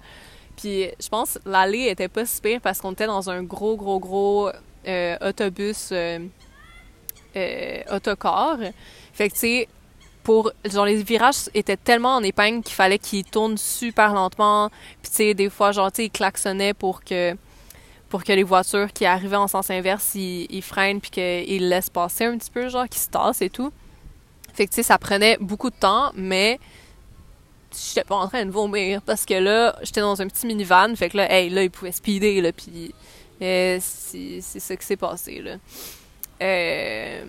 Puis je pense l'allée était pas si pire parce qu'on était dans un gros gros gros euh, autobus euh, euh, autocar. Fait que tu sais pour genre les virages étaient tellement en épingle qu'il fallait qu'ils tournent super lentement puis tu sais des fois genre tu sais ils klaxonnaient pour que pour que les voitures qui arrivaient en sens inverse ils, freinent puis qu'ils laissent passer un petit peu genre qu'ils se tassent et tout fait que tu ça prenait beaucoup de temps mais j'étais pas en train de vomir parce que là j'étais dans un petit minivan fait que là hey là ils pouvaient speeder puis euh, c'est ça qui s'est passé là euh,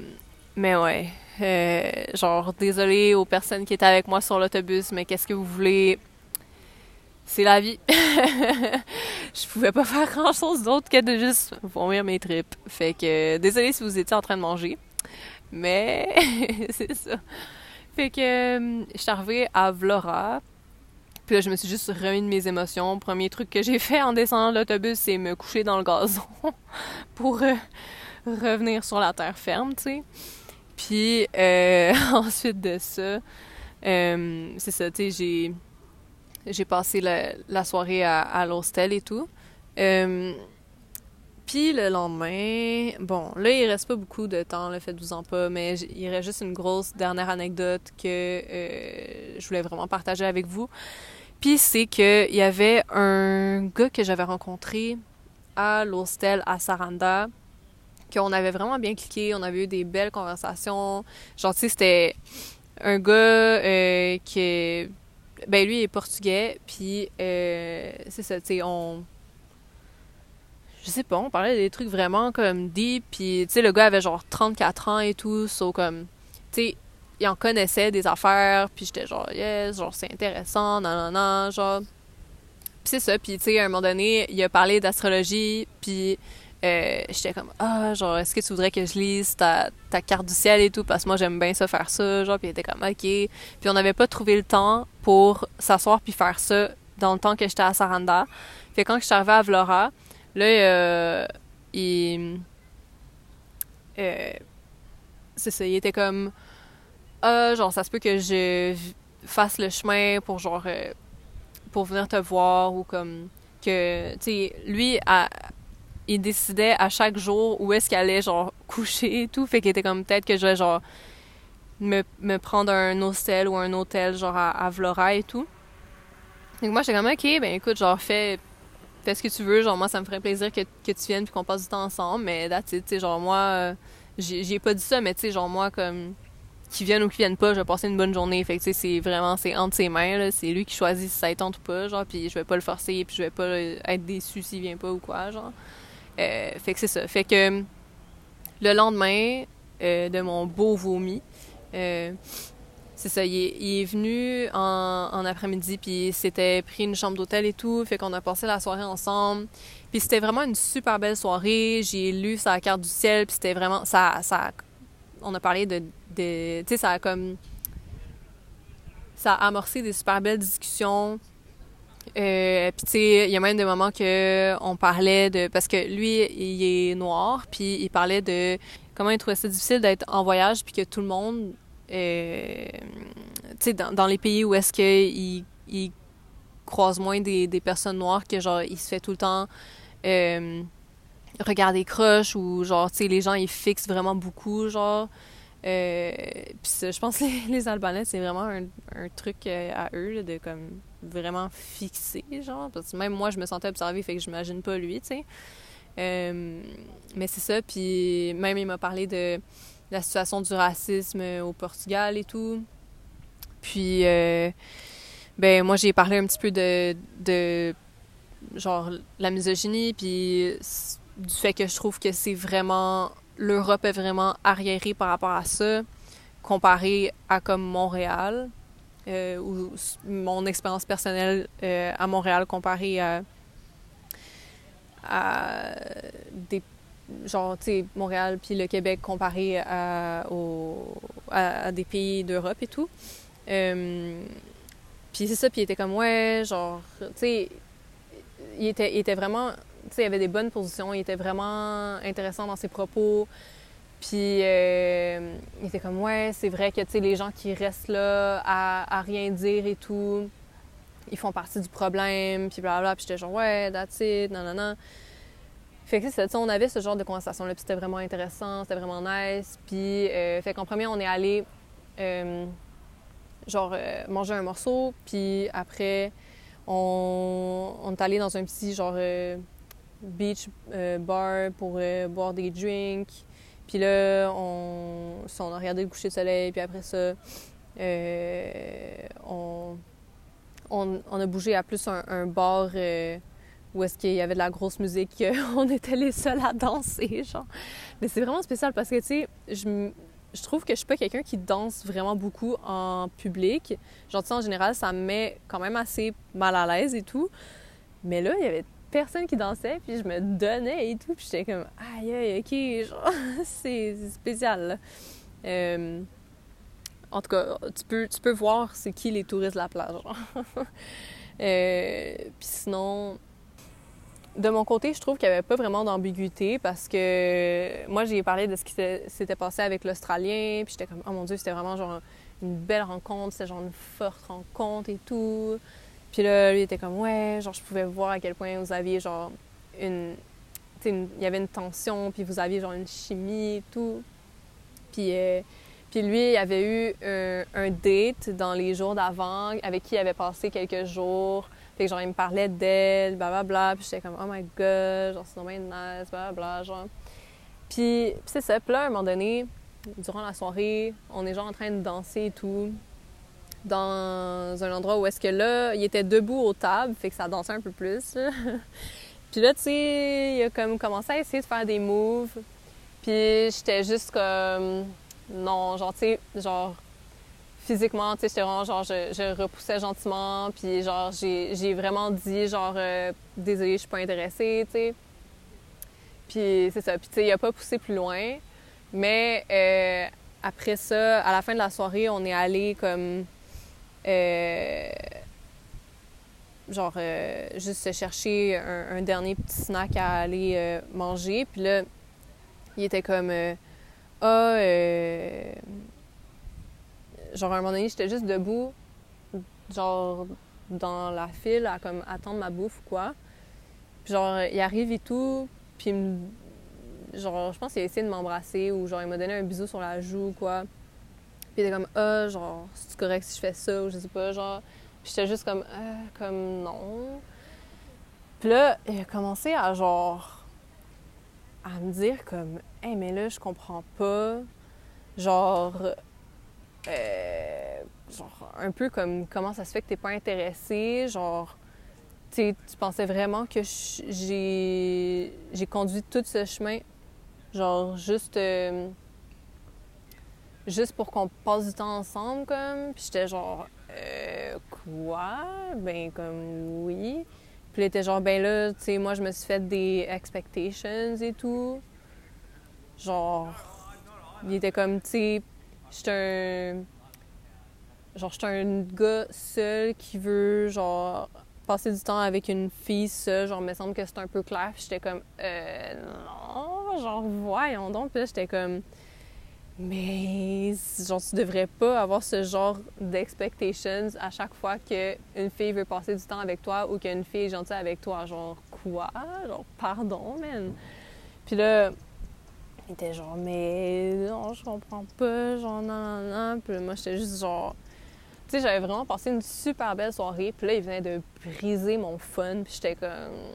mais ouais euh, genre, désolé aux personnes qui étaient avec moi sur l'autobus, mais qu'est-ce que vous voulez? C'est la vie. je pouvais pas faire grand chose d'autre que de juste vomir mes tripes. Fait que, désolé si vous étiez en train de manger. Mais, c'est ça. Fait que, euh, je suis arrivée à Vlora. Puis là, je me suis juste remis de mes émotions. Premier truc que j'ai fait en descendant de l'autobus, c'est me coucher dans le gazon pour euh, revenir sur la terre ferme, tu sais. Puis euh, ensuite de ça, c'est ça, tu sais, j'ai, j'ai passé la, soirée à, à l'hostel et tout. Euh, puis le lendemain, bon, là, il reste pas beaucoup de temps, le faites-vous-en pas, mais il reste juste une grosse dernière anecdote que je voulais vraiment partager avec vous. Puis c'est qu'il y avait un gars que j'avais rencontré à l'hostel à Saranda qu'on avait vraiment bien cliqué, on avait eu des belles conversations. Genre, tu sais, c'était un gars euh, qui Ben, lui, il est portugais, puis euh, c'est ça, tu sais, on... Je sais pas, on parlait des trucs vraiment comme deep, puis tu sais, le gars avait genre 34 ans et tout, so comme... Tu sais, il en connaissait des affaires, puis j'étais genre, yes, genre, c'est intéressant, non, non, non, genre... Puis c'est ça, puis tu sais, à un moment donné, il a parlé d'astrologie, puis euh, j'étais comme ah genre est-ce que tu voudrais que je lise ta, ta, carte du ciel et tout parce que moi j'aime bien ça faire ça genre puis il était comme ok puis on n'avait pas trouvé le temps pour s'asseoir puis faire ça dans le temps que j'étais à Saranda. Fait quand je suis arrivée à Vlora là euh, il euh, c'est ça il était comme ah genre ça se peut que je fasse le chemin pour genre euh, pour venir te voir ou comme que tu sais lui à il décidait à chaque jour où est-ce qu'il allait genre coucher et tout. Fait qu'il était comme peut-être que je vais genre me, me, prendre un hostel ou un hôtel genre à, Vlora et tout. Donc moi j'étais comme ok ben écoute genre fais fais ce que tu veux genre moi ça me ferait plaisir que, que tu viennes puis qu'on passe du temps ensemble mais là tu sais genre moi euh, j'ai pas dit ça mais tu sais genre moi comme qu'il vienne ou qu'il vienne pas, je vais passer une bonne journée. Fait que, c'est vraiment, c'est entre ses mains, C'est lui qui choisit si ça tente ou pas, genre, puis je vais pas le forcer, puis je vais pas être déçu s'il vient pas ou quoi, genre. Euh, fait que c'est ça. Fait que le lendemain euh, de mon beau vomi, euh, il est, venu en, après-midi, puis s'était pris une chambre d'hôtel et tout, fait qu'on a passé la soirée ensemble. Puis c'était vraiment une super belle soirée. J'ai lu sa carte du ciel, puis c'était vraiment... Ça, ça, on a parlé de... de tu sais, ça a comme... Ça a amorcé des super belles discussions. Euh, puis tu sais, il y a même des moments que on parlait de... Parce que lui, il est noir, puis il parlait de comment il trouvait ça difficile d'être en voyage, puis que tout le monde euh, dans, les pays où est-ce qu'il il croise moins des, personnes noires que genre il se fait tout le temps euh, regarder croche ou genre tu sais les gens ils fixent vraiment beaucoup genre. Euh, puis je pense que les, Albanais c'est vraiment un, truc euh, à eux de comme vraiment fixer genre. Parce que même moi je me sentais observée fait que j'imagine pas lui tu sais. Mais c'est ça puis même il m'a parlé de la situation du racisme au Portugal et tout. Puis, euh, ben moi, j'ai parlé un petit peu de, de genre, la misogynie, puis du fait que je trouve que c'est vraiment... L'Europe est vraiment arriérée par rapport à ça, comparé à comme Montréal, euh, ou mon expérience personnelle euh, à Montréal comparée à, à des genre, tu sais, Montréal puis le Québec comparé à, à, des pays d'Europe et tout. Euh, puis c'est ça, puis il était comme, ouais, genre, tu sais, il était, était vraiment, tu sais, il avait des bonnes positions, il était vraiment intéressant dans ses propos. Puis euh, il était comme, ouais, c'est vrai que, tu sais, les gens qui restent là à, à, rien dire et tout, ils font partie du problème, puis blablabla. Puis j'étais genre, ouais, that's it, non, non. Fait que c'est on avait ce genre de conversation-là, puis c'était vraiment intéressant, c'était vraiment nice. Puis, euh, fait qu'en premier, on est allé, euh, genre, euh, manger un morceau, puis après, on, est allé dans un petit, genre, beach bar pour boire des drinks. Puis là, on, on a regardé le coucher de soleil, puis après ça, on, on, a bougé à plus un bar où est-ce qu'il y avait de la grosse musique, on était les seuls à danser, genre. Mais c'est vraiment spécial parce que, tu sais, je, trouve que je suis pas quelqu'un qui danse vraiment beaucoup en public. Genre, tu sais, en général, ça me met quand même assez mal à l'aise et tout. Mais là, il y avait personne qui dansait, puis je me donnais et tout, puis j'étais comme, aïe, aïe, ok, genre, c'est spécial, euh, en tout cas, tu peux, tu peux voir c'est qui les touristes de la plage, euh, puis sinon, de mon côté, je trouve qu'il n'y avait pas vraiment d'ambiguïté parce que moi, j'ai parlé de ce qui s'était passé avec l'Australien, puis j'étais comme, oh mon Dieu, c'était vraiment genre une belle rencontre, c'était genre une forte rencontre et tout. Puis là, lui était comme, ouais, genre, je pouvais voir à quel point vous aviez genre une. il y avait une tension, puis vous aviez genre une chimie et tout. Puis, euh, puis lui, il avait eu un, un date dans les jours d'avant avec qui il avait passé quelques jours fait que genre, il me parlait d'elle, blablabla. Puis j'étais comme, oh my god, genre, c'est normal nice, blablabla, genre. Puis, c'est ça. Puis là, à un moment donné, durant la soirée, on est genre en train de danser et tout. Dans un endroit où est-ce que là, il était debout aux tables, fait que ça dansait un peu plus. Puis là, tu sais, il a comme commencé à essayer de faire des moves. Puis j'étais juste comme. Non, genre, tu sais, genre, physiquement, tu sais, j'étais vraiment genre, je, repoussais gentiment, puis genre, j'ai vraiment dit, genre, euh, désolé, je suis pas intéressée, tu sais. Puis c'est ça. Puis tu sais, il a pas poussé plus loin. Mais euh, après ça, à la fin de la soirée, on est allé comme. Euh, genre, juste se chercher un, dernier petit snack à aller manger. Puis là, il était comme. Ah, genre, à un moment donné, j'étais juste debout, genre, dans la file, à comme attendre ma bouffe ou quoi. Puis genre, il arrive et tout, puis genre, je pense qu'il a essayé de m'embrasser ou genre, il m'a donné un bisou sur la joue ou quoi. Puis il était comme, ah, genre, c'est correct si je fais ça ou je sais pas, genre. Puis j'étais juste comme, ah, comme non. Puis là, il a commencé à genre, à me dire comme, hey, mais là, je comprends pas. Genre, euh, genre, un peu comme comment ça se fait que t'es pas intéressé, genre, tu pensais vraiment que j'ai j'ai conduit tout ce chemin, genre, juste, euh, juste pour qu'on passe du temps ensemble, comme, puis j'étais genre, euh, quoi? Ben, comme, oui. Puis il était genre, ben là, tu sais, moi, je me suis fait des expectations et tout. Genre, il était comme, tu sais, j'étais un. Genre, j'étais un gars seul qui veut, genre, passer du temps avec une fille seule. Genre, il me semble que c'est un peu clair. J'étais comme, euh, non, genre, voyons donc. Puis j'étais comme, mais, genre, tu devrais pas avoir ce genre d'expectations à chaque fois qu'une fille veut passer du temps avec toi ou qu'une fille est gentille avec toi. Genre, quoi? Genre, pardon, man. Puis là, était genre, mais non, je comprends pas, genre, non, non, non. Puis moi, j'étais juste genre. Tu sais, j'avais vraiment passé une super belle soirée. Puis là, il venait de briser mon fun. Puis j'étais comme.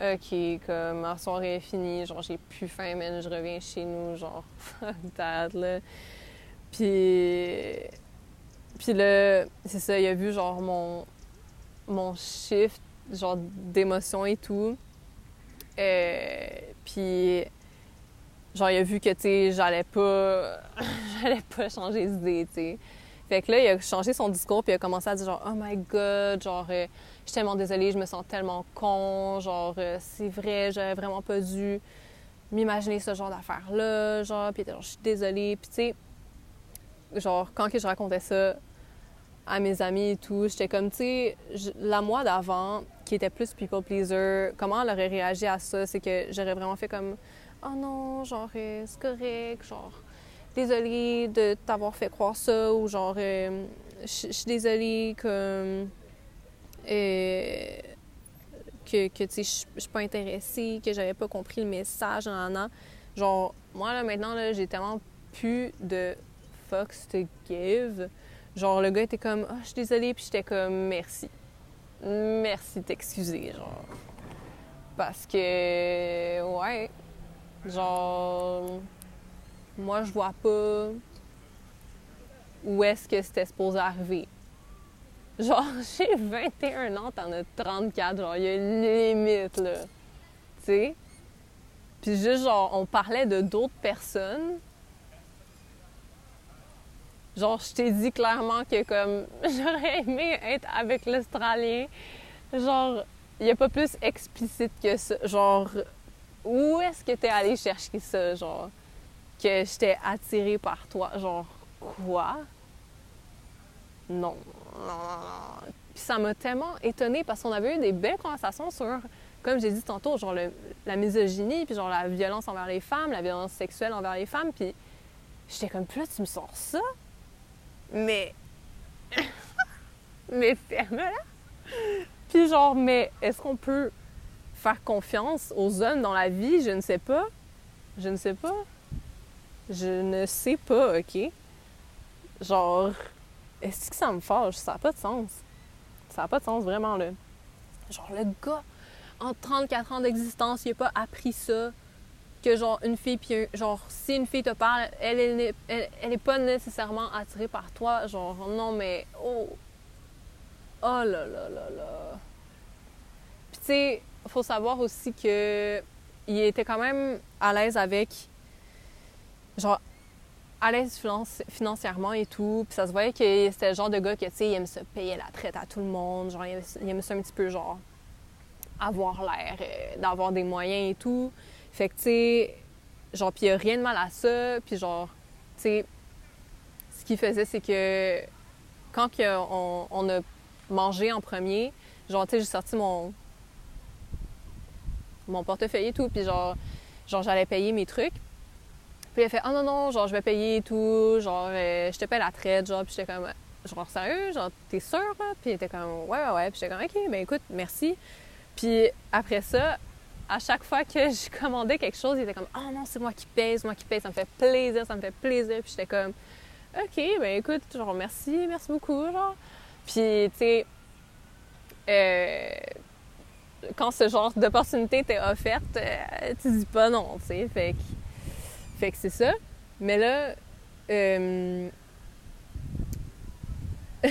OK, comme ma soirée est finie. Genre, j'ai plus faim, mais je reviens chez nous. Genre, fuck that, là. Puis. Puis là, c'est ça, il a vu, genre, mon. Mon shift, genre, d'émotion et tout. Euh, puis genre, il a vu que, tu sais, j'allais pas, j'allais pas changer d'idée, tu sais. Fait que là, il a changé son discours, puis il a commencé à dire genre, oh my god, genre, euh, je suis tellement désolée, je me sens tellement con, genre, euh, c'est vrai, j'aurais vraiment pas dû m'imaginer ce genre d'affaires-là, genre, puis genre, je suis désolée, puis tu sais, genre, quand que je racontais ça à mes amis et tout, j'étais comme, tu sais, la moi d'avant, qui était plus people pleaser, comment elle aurait réagi à ça, c'est que j'aurais vraiment fait comme, oh non, genre, euh, c'est correct, genre, désolée de t'avoir fait croire ça, ou genre, euh, je suis désolée que, euh, que, tu sais, je suis pas intéressée, que j'avais pas compris le message, en an. Genre, moi, là, maintenant, là, j'ai tellement plus de fucks to give. Genre, le gars était comme, oh, je suis désolée, puis j'étais comme, merci. Merci de t'excuser, genre. Parce que, ouais, Genre, moi, je vois pas où est-ce que c'était supposé arriver. Genre, j'ai 21 ans, t'en as 34. Genre, il y a une limite, là. Tu sais? Puis juste, genre, on parlait de d'autres personnes. Genre, je t'ai dit clairement que, comme, j'aurais aimé être avec l'Australien. Genre, il n'y a pas plus explicite que ça. Genre, où est-ce que t'es allé chercher ça, genre, que j'étais attirée par toi? Genre, quoi? Non, non, Puis ça m'a tellement étonnée parce qu'on avait eu des belles conversations sur, comme j'ai dit tantôt, genre la misogynie, puis genre la violence envers les femmes, la violence sexuelle envers les femmes, puis j'étais comme, plus tu me sors ça? Mais. mais ferme-la! Puis genre, mais est-ce qu'on peut faire confiance aux hommes dans la vie, je ne sais pas. Je ne sais pas. Je ne sais pas, OK? Genre, est-ce que ça me fâche? Ça n'a pas de sens. Ça n'a pas de sens, vraiment, là. Genre, le gars, en 34 ans d'existence, il n'a pas appris ça. Que, genre, une fille, puis genre, si une fille te parle, elle, elle, elle, est pas nécessairement attirée par toi. Genre, non, mais, oh. Oh là là là là. Puis, tu sais, faut savoir aussi que il était quand même à l'aise avec genre à l'aise financièrement et tout. Puis ça se voyait que c'était le genre de gars qui, tu sais, il aime se payer la traite à tout le monde. Genre, il aime, ça un petit peu, genre, avoir l'air euh, d'avoir des moyens et tout. Fait que, tu sais, genre, puis il a rien de mal à ça. Puis genre, tu sais, ce qu'il faisait, c'est que quand on, on a mangé en premier, genre, tu sais, j'ai sorti mon, mon portefeuille et tout, puis genre, genre j'allais payer mes trucs. Puis a fait « Ah oh non, non, genre je vais payer et tout, genre euh, je te paie la traite, genre, puis j'étais comme genre sérieux, genre t'es sûr là? Puis il était comme ouais ouais ouais, puis j'étais comme ok, ben écoute, merci. Puis après ça, à chaque fois que je commandais quelque chose, il était comme oh non, c'est moi qui paye, c'est moi qui paye, ça me fait plaisir, ça me fait plaisir. Puis j'étais comme ok, ben écoute, genre merci, merci beaucoup, genre. Puis tu sais, euh, quand ce genre d'opportunité t'est offerte, euh, tu dis pas non, tu sais. Fait que, c'est ça. Mais là, euh,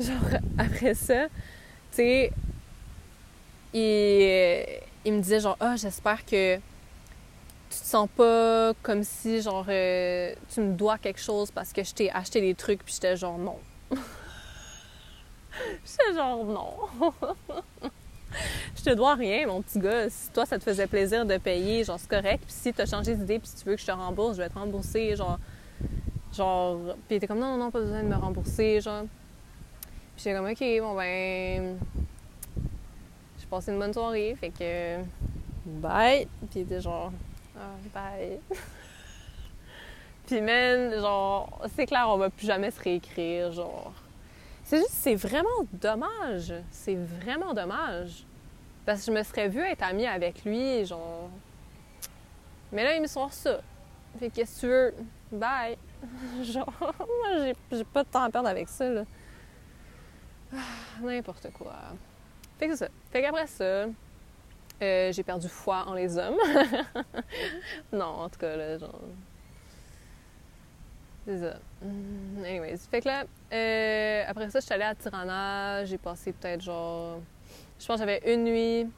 genre, après ça, tu sais, il, il me disait genre, ah, j'espère que tu te sens pas comme si, genre, euh, tu me dois quelque chose parce que je t'ai acheté des trucs, puis j'étais genre, non. j'étais genre, non. je te dois rien, mon petit gars. Si toi, ça te faisait plaisir de payer, genre, c'est correct. Puis si t'as changé d'idée, puis si tu veux que je te rembourse, je vais te rembourser, genre. Genre. Puis était comme, non, non, non, pas besoin de me rembourser, genre. Puis j'étais comme, ok, bon, ben. J'ai passé une bonne soirée, fait que. Bye. Puis il était genre, ah, bye. Puis même, genre, c'est clair, on va plus jamais se réécrire, genre. C'est juste, c'est vraiment dommage. C'est vraiment dommage. Parce que je me serais vue être amie avec lui, genre. Mais là, il me sort ça. Fait qu'est-ce que tu veux? Bye. genre, moi, j'ai pas de temps à perdre avec ça, là. Ah, n'importe quoi. Fait que c'est ça. Fait qu'après ça, euh, j'ai perdu foi en les hommes. non, en tout cas, là, genre. C'est ça. Mm, anyways. Fait que là, euh, après ça, je suis allée à Tirana. J'ai passé peut-être genre. Je pense que j'avais une nuit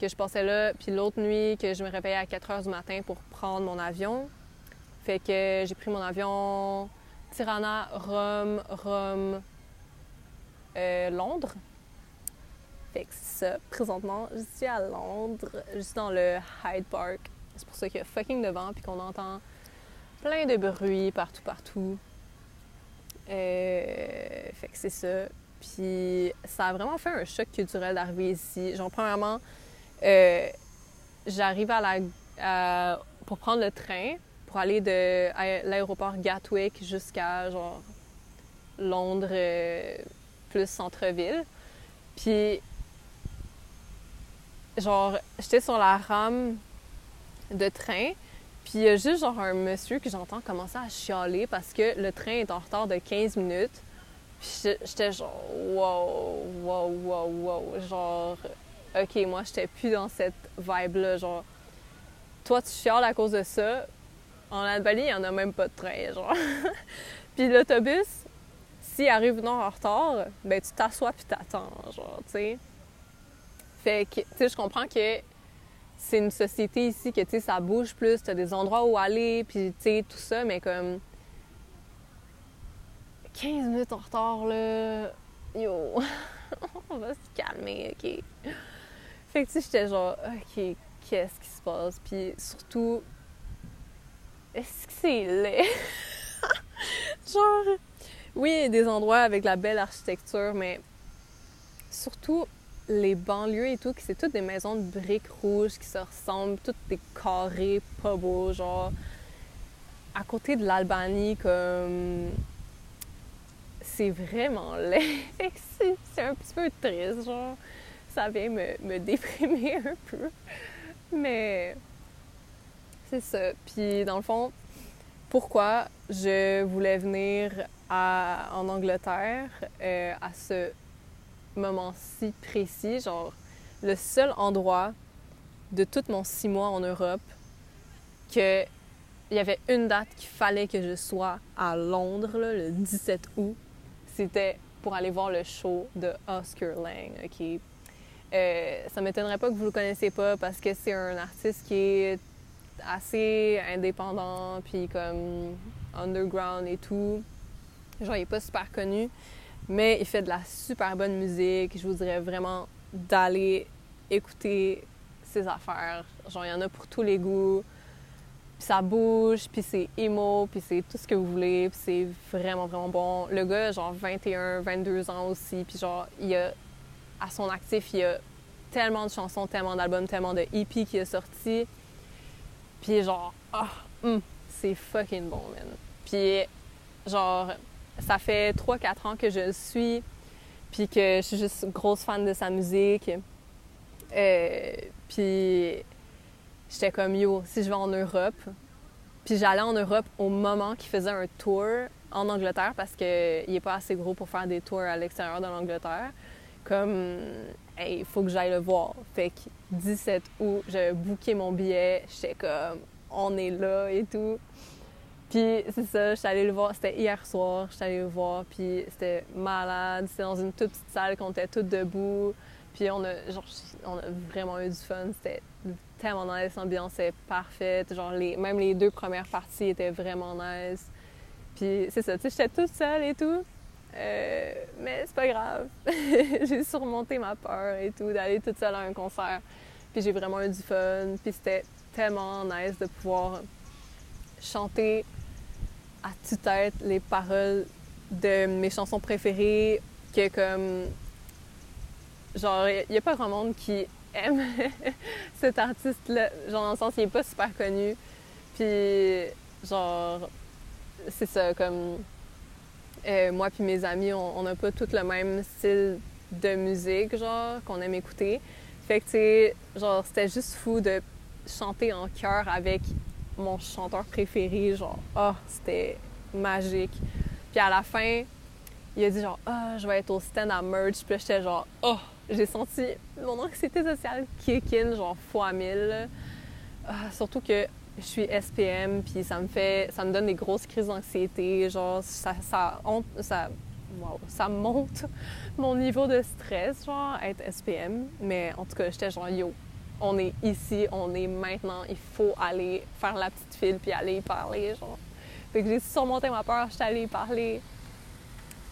que je passais là, puis l'autre nuit que je me réveillais à 4 h du matin pour prendre mon avion. Fait que j'ai pris mon avion Tirana, Rome, Rome, euh, Londres. Fait que ça, présentement, je suis à Londres, juste dans le Hyde Park. C'est pour ça qu'il y a fucking de vent puis qu'on entend plein de bruit partout, partout. Euh, fait que c'est ça. Puis ça a vraiment fait un choc culturel d'arriver ici. Genre, premièrement, euh, j'arrive à la, pour prendre le train pour aller de l'aéroport Gatwick jusqu'à genre Londres euh, plus centre-ville. Puis genre, j'étais sur la rame de train, puis il y a juste genre un monsieur que j'entends commencer à chialer parce que le train est en retard de 15 minutes. Puis j'étais genre, wow, wow, wow, wow. Genre, ok, moi, j'étais plus dans cette vibe-là. Genre, toi, tu chiales à cause de ça. En Albanie, il n'y en a même pas de train, genre. puis l'autobus, s'il arrive non en retard, ben tu t'assois puis t'attends, genre, tu sais. Fait que, tu sais, je comprends que c'est une société ici que, tu sais, ça bouge plus, t'as des endroits où aller, puis, tu sais, tout ça, mais comme... 15 minutes en retard, là... Yo! On va se calmer, OK? Fait que, tu sais, j'étais genre, OK, qu'est-ce qui se passe? Puis surtout, est-ce que c'est laid? genre, oui, il y a des endroits avec la belle architecture, mais surtout, les banlieues et tout, c'est toutes des maisons de briques rouges qui se ressemblent, toutes des carrés pas beaux, genre à côté de l'Albanie, comme c'est vraiment laid. c'est un petit peu triste, genre ça vient me, me déprimer un peu. Mais c'est ça. Puis dans le fond, pourquoi je voulais venir en Angleterre euh, à ce moment si précis, genre le seul endroit de tout mon six mois en Europe que il y avait une date qu'il fallait que je sois à Londres le 17 août, c'était pour aller voir le show de Oscar Lang. Ok, euh, ça m'étonnerait pas que vous le connaissiez pas parce que c'est un artiste qui est assez indépendant puis comme underground et tout. Genre, il est pas super connu. Mais il fait de la super bonne musique. Je vous dirais vraiment d'aller écouter ses affaires. Genre, il y en a pour tous les goûts. Puis ça bouge, puis c'est emo, puis c'est tout ce que vous voulez. Puis c'est vraiment, vraiment bon. Le gars, genre 21, 22 ans aussi. Puis genre, il a, à son actif, il y a tellement de chansons, tellement d'albums, tellement de EP qui est sorti. Puis genre, ah, hum, c'est fucking bon, man. Puis genre, ça fait 3-4 ans que je le suis, puis que je suis juste grosse fan de sa musique. Euh, puis j'étais comme yo, si je vais en Europe, puis j'allais en Europe au moment qu'il faisait un tour en Angleterre parce qu'il n'est pas assez gros pour faire des tours à l'extérieur de l'Angleterre. Comme, il faut que j'aille le voir. Fait que 17 août, j'ai booké mon billet, j'étais comme, on est là et tout. Puis c'est ça, j'étais allée le voir, c'était hier soir, j'étais allée le voir, puis c'était malade. C'était dans une toute petite salle qu'on était toutes debout. Puis on a, genre, on a vraiment eu du fun. C'était tellement nice, l'ambiance est parfaite. Genre, les, même les deux premières parties étaient vraiment nice. Puis c'est ça, tu sais, j'étais toute seule et tout. Euh, mais c'est pas grave. j'ai surmonté ma peur et tout d'aller toute seule à un concert. Puis j'ai vraiment eu du fun. Puis c'était tellement nice de pouvoir chanter à tue-tête les paroles de mes chansons préférées que comme genre il n'y a pas grand monde qui aime cet artiste là genre dans le sens il est pas super connu. Puis genre c'est ça comme euh, moi puis mes amis on n'a pas tout le même style de musique genre qu'on aime écouter. Fait que tu genre c'était juste fou de chanter en chœur avec mon chanteur préféré, genre, oh, c'était magique. Puis à la fin, il a dit genre, ah, je vais être au stand à merch. Puis j'étais genre, oh, j'ai senti mon anxiété sociale kick in, genre, fois mille. Ah, surtout que je suis SPM, puis ça me fait, ça me donne des grosses crises d'anxiété. Genre, ça, ça, ça, wow, ça monte mon niveau de stress, genre, être SPM. Mais en tout cas, j'étais genre, yo, on est ici, on est maintenant, il faut aller faire la petite file puis aller y parler, genre. Fait que j'ai surmonté ma peur, j'étais allée y parler.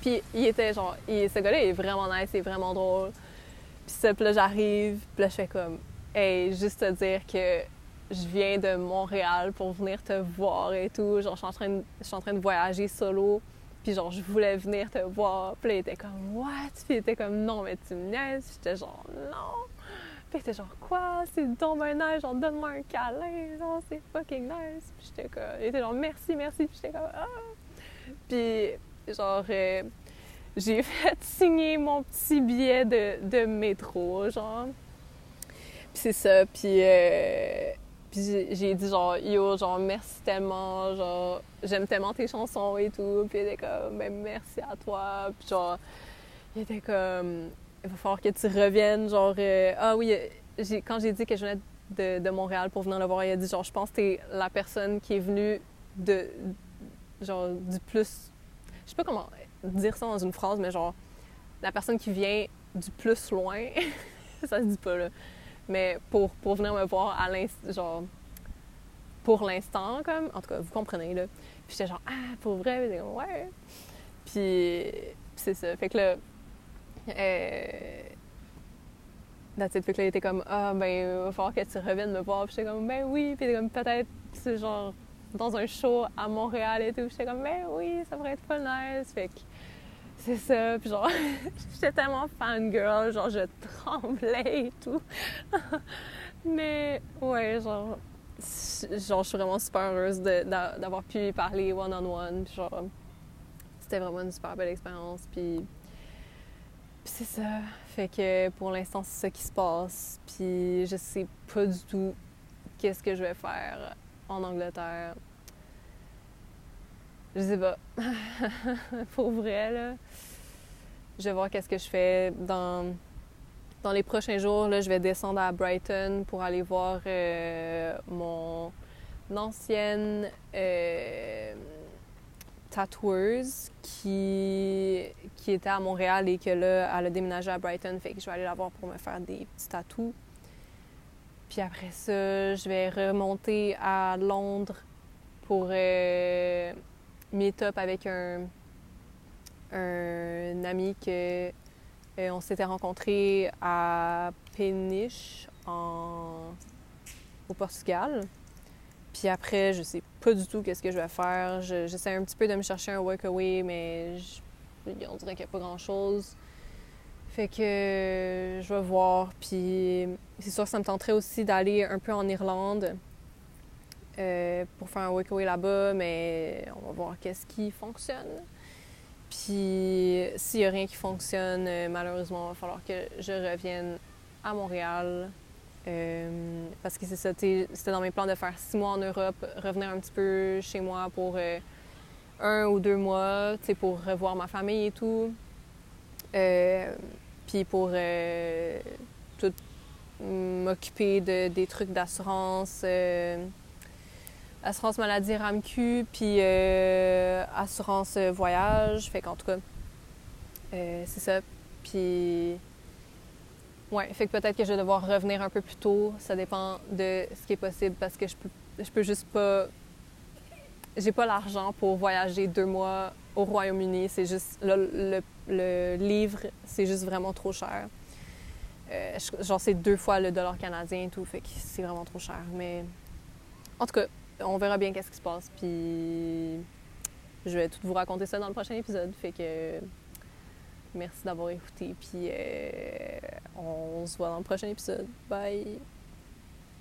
Puis il était genre, ce gars-là il est vraiment nice, il est vraiment drôle. Puis ça, puis là j'arrive, puis là je fais comme, hey, juste te dire que je viens de Montréal pour venir te voir et tout. Genre, je suis en train de, je suis en train de voyager solo. Puis genre, je voulais venir te voir. Puis là, il était comme, what? Puis il était comme, non, mais tu me niaises. J'étais genre, non. Puis j'étais genre, quoi? C'est donc un nice, genre, donne-moi un câlin, genre, c'est fucking nice. Puis j'étais comme, il était genre, merci, merci. Puis j'étais comme, ah! Puis, genre, euh, j'ai fait signer mon petit billet de, de métro, genre. Puis c'est ça, puis, euh, puis j'ai dit genre, yo, genre, merci tellement, genre, j'aime tellement tes chansons et tout. Puis il était comme, ben merci à toi. Puis genre, il était comme, il va falloir que tu reviennes. Genre, euh, ah oui, quand j'ai dit que je venais de, Montréal pour venir le voir, il a dit genre, je pense que t'es la personne qui est venue de, genre, du plus. Je sais pas comment dire ça dans une phrase, mais genre, la personne qui vient du plus loin. ça se dit pas, là. Mais pour, pour venir me voir à l'instant, genre, pour l'instant, comme, en tout cas, vous comprenez, là. Puis j'étais genre, ah, pour vrai? Puis, ouais. Puis, c'est ça. Fait que là, euh... That's it. Fait que là, il était comme, ah, ben, il va falloir que tu reviennes me voir. Puis j'étais comme, ben oui. Puis comme, peut-être, c'est genre, dans un show à Montréal et tout. J'étais comme, ben oui, ça pourrait être pas nice. Fait que, c'est ça. Puis genre, j'étais tellement fangirl. Genre, je tremblais et tout. Mais, ouais, genre, genre, je suis vraiment super heureuse d'avoir pu parler one-on-one. Puis genre, c'était vraiment une super belle expérience. Puis c'est ça. Fait que pour l'instant, c'est ça qui se passe. Puis je sais pas du tout qu'est-ce que je vais faire en Angleterre. Je sais pas. pour vrai, là. Je vais voir qu'est-ce que je fais dans, dans les prochains jours. Là, je vais descendre à Brighton pour aller voir euh, mon ancienne euh, tatoueuse qui, qui était à Montréal et que là, elle a déménagé à Brighton. Fait que je vais aller la voir pour me faire des petits tatous. Puis après ça, je vais remonter à Londres pour euh, meet-up avec un, un ami que euh, on s'était rencontré à Peniche en, au Portugal. Puis après, je sais pas du tout qu'est-ce que je vais faire. J'essaie un petit peu de me chercher un workaway, mais on dirait qu'il n'y a pas grand-chose. Fait que je vais voir. Puis c'est sûr que ça me tenterait aussi d'aller un peu en Irlande euh, pour faire un workaway là-bas, mais on va voir qu'est-ce qui fonctionne. Puis s'il n'y a rien qui fonctionne, malheureusement, il va falloir que je revienne à Montréal euh, parce que c'est ça, c'était dans mes plans de faire six mois en Europe, revenir un petit peu chez moi pour euh, un ou deux mois, pour revoir ma famille et tout. Euh, puis pour tout m'occuper de, des trucs d'assurance assurance maladie RAMQ, puis assurance voyage. Fait qu'en tout cas, c'est ça. Puis, ouais, fait que peut-être que je vais devoir revenir un peu plus tôt. Ça dépend de ce qui est possible parce que je peux, je peux juste pas. J'ai pas l'argent pour voyager deux mois au Royaume-Uni. C'est juste. Le, le, livre, c'est juste vraiment trop cher. Euh, genre, c'est deux fois le dollar canadien et tout. Fait que c'est vraiment trop cher. Mais en tout cas, on verra bien qu'est-ce qui se passe. Puis je vais tout vous raconter ça dans le prochain épisode. Fait que merci d'avoir écouté. Puis euh, on se voit dans le prochain épisode. Bye!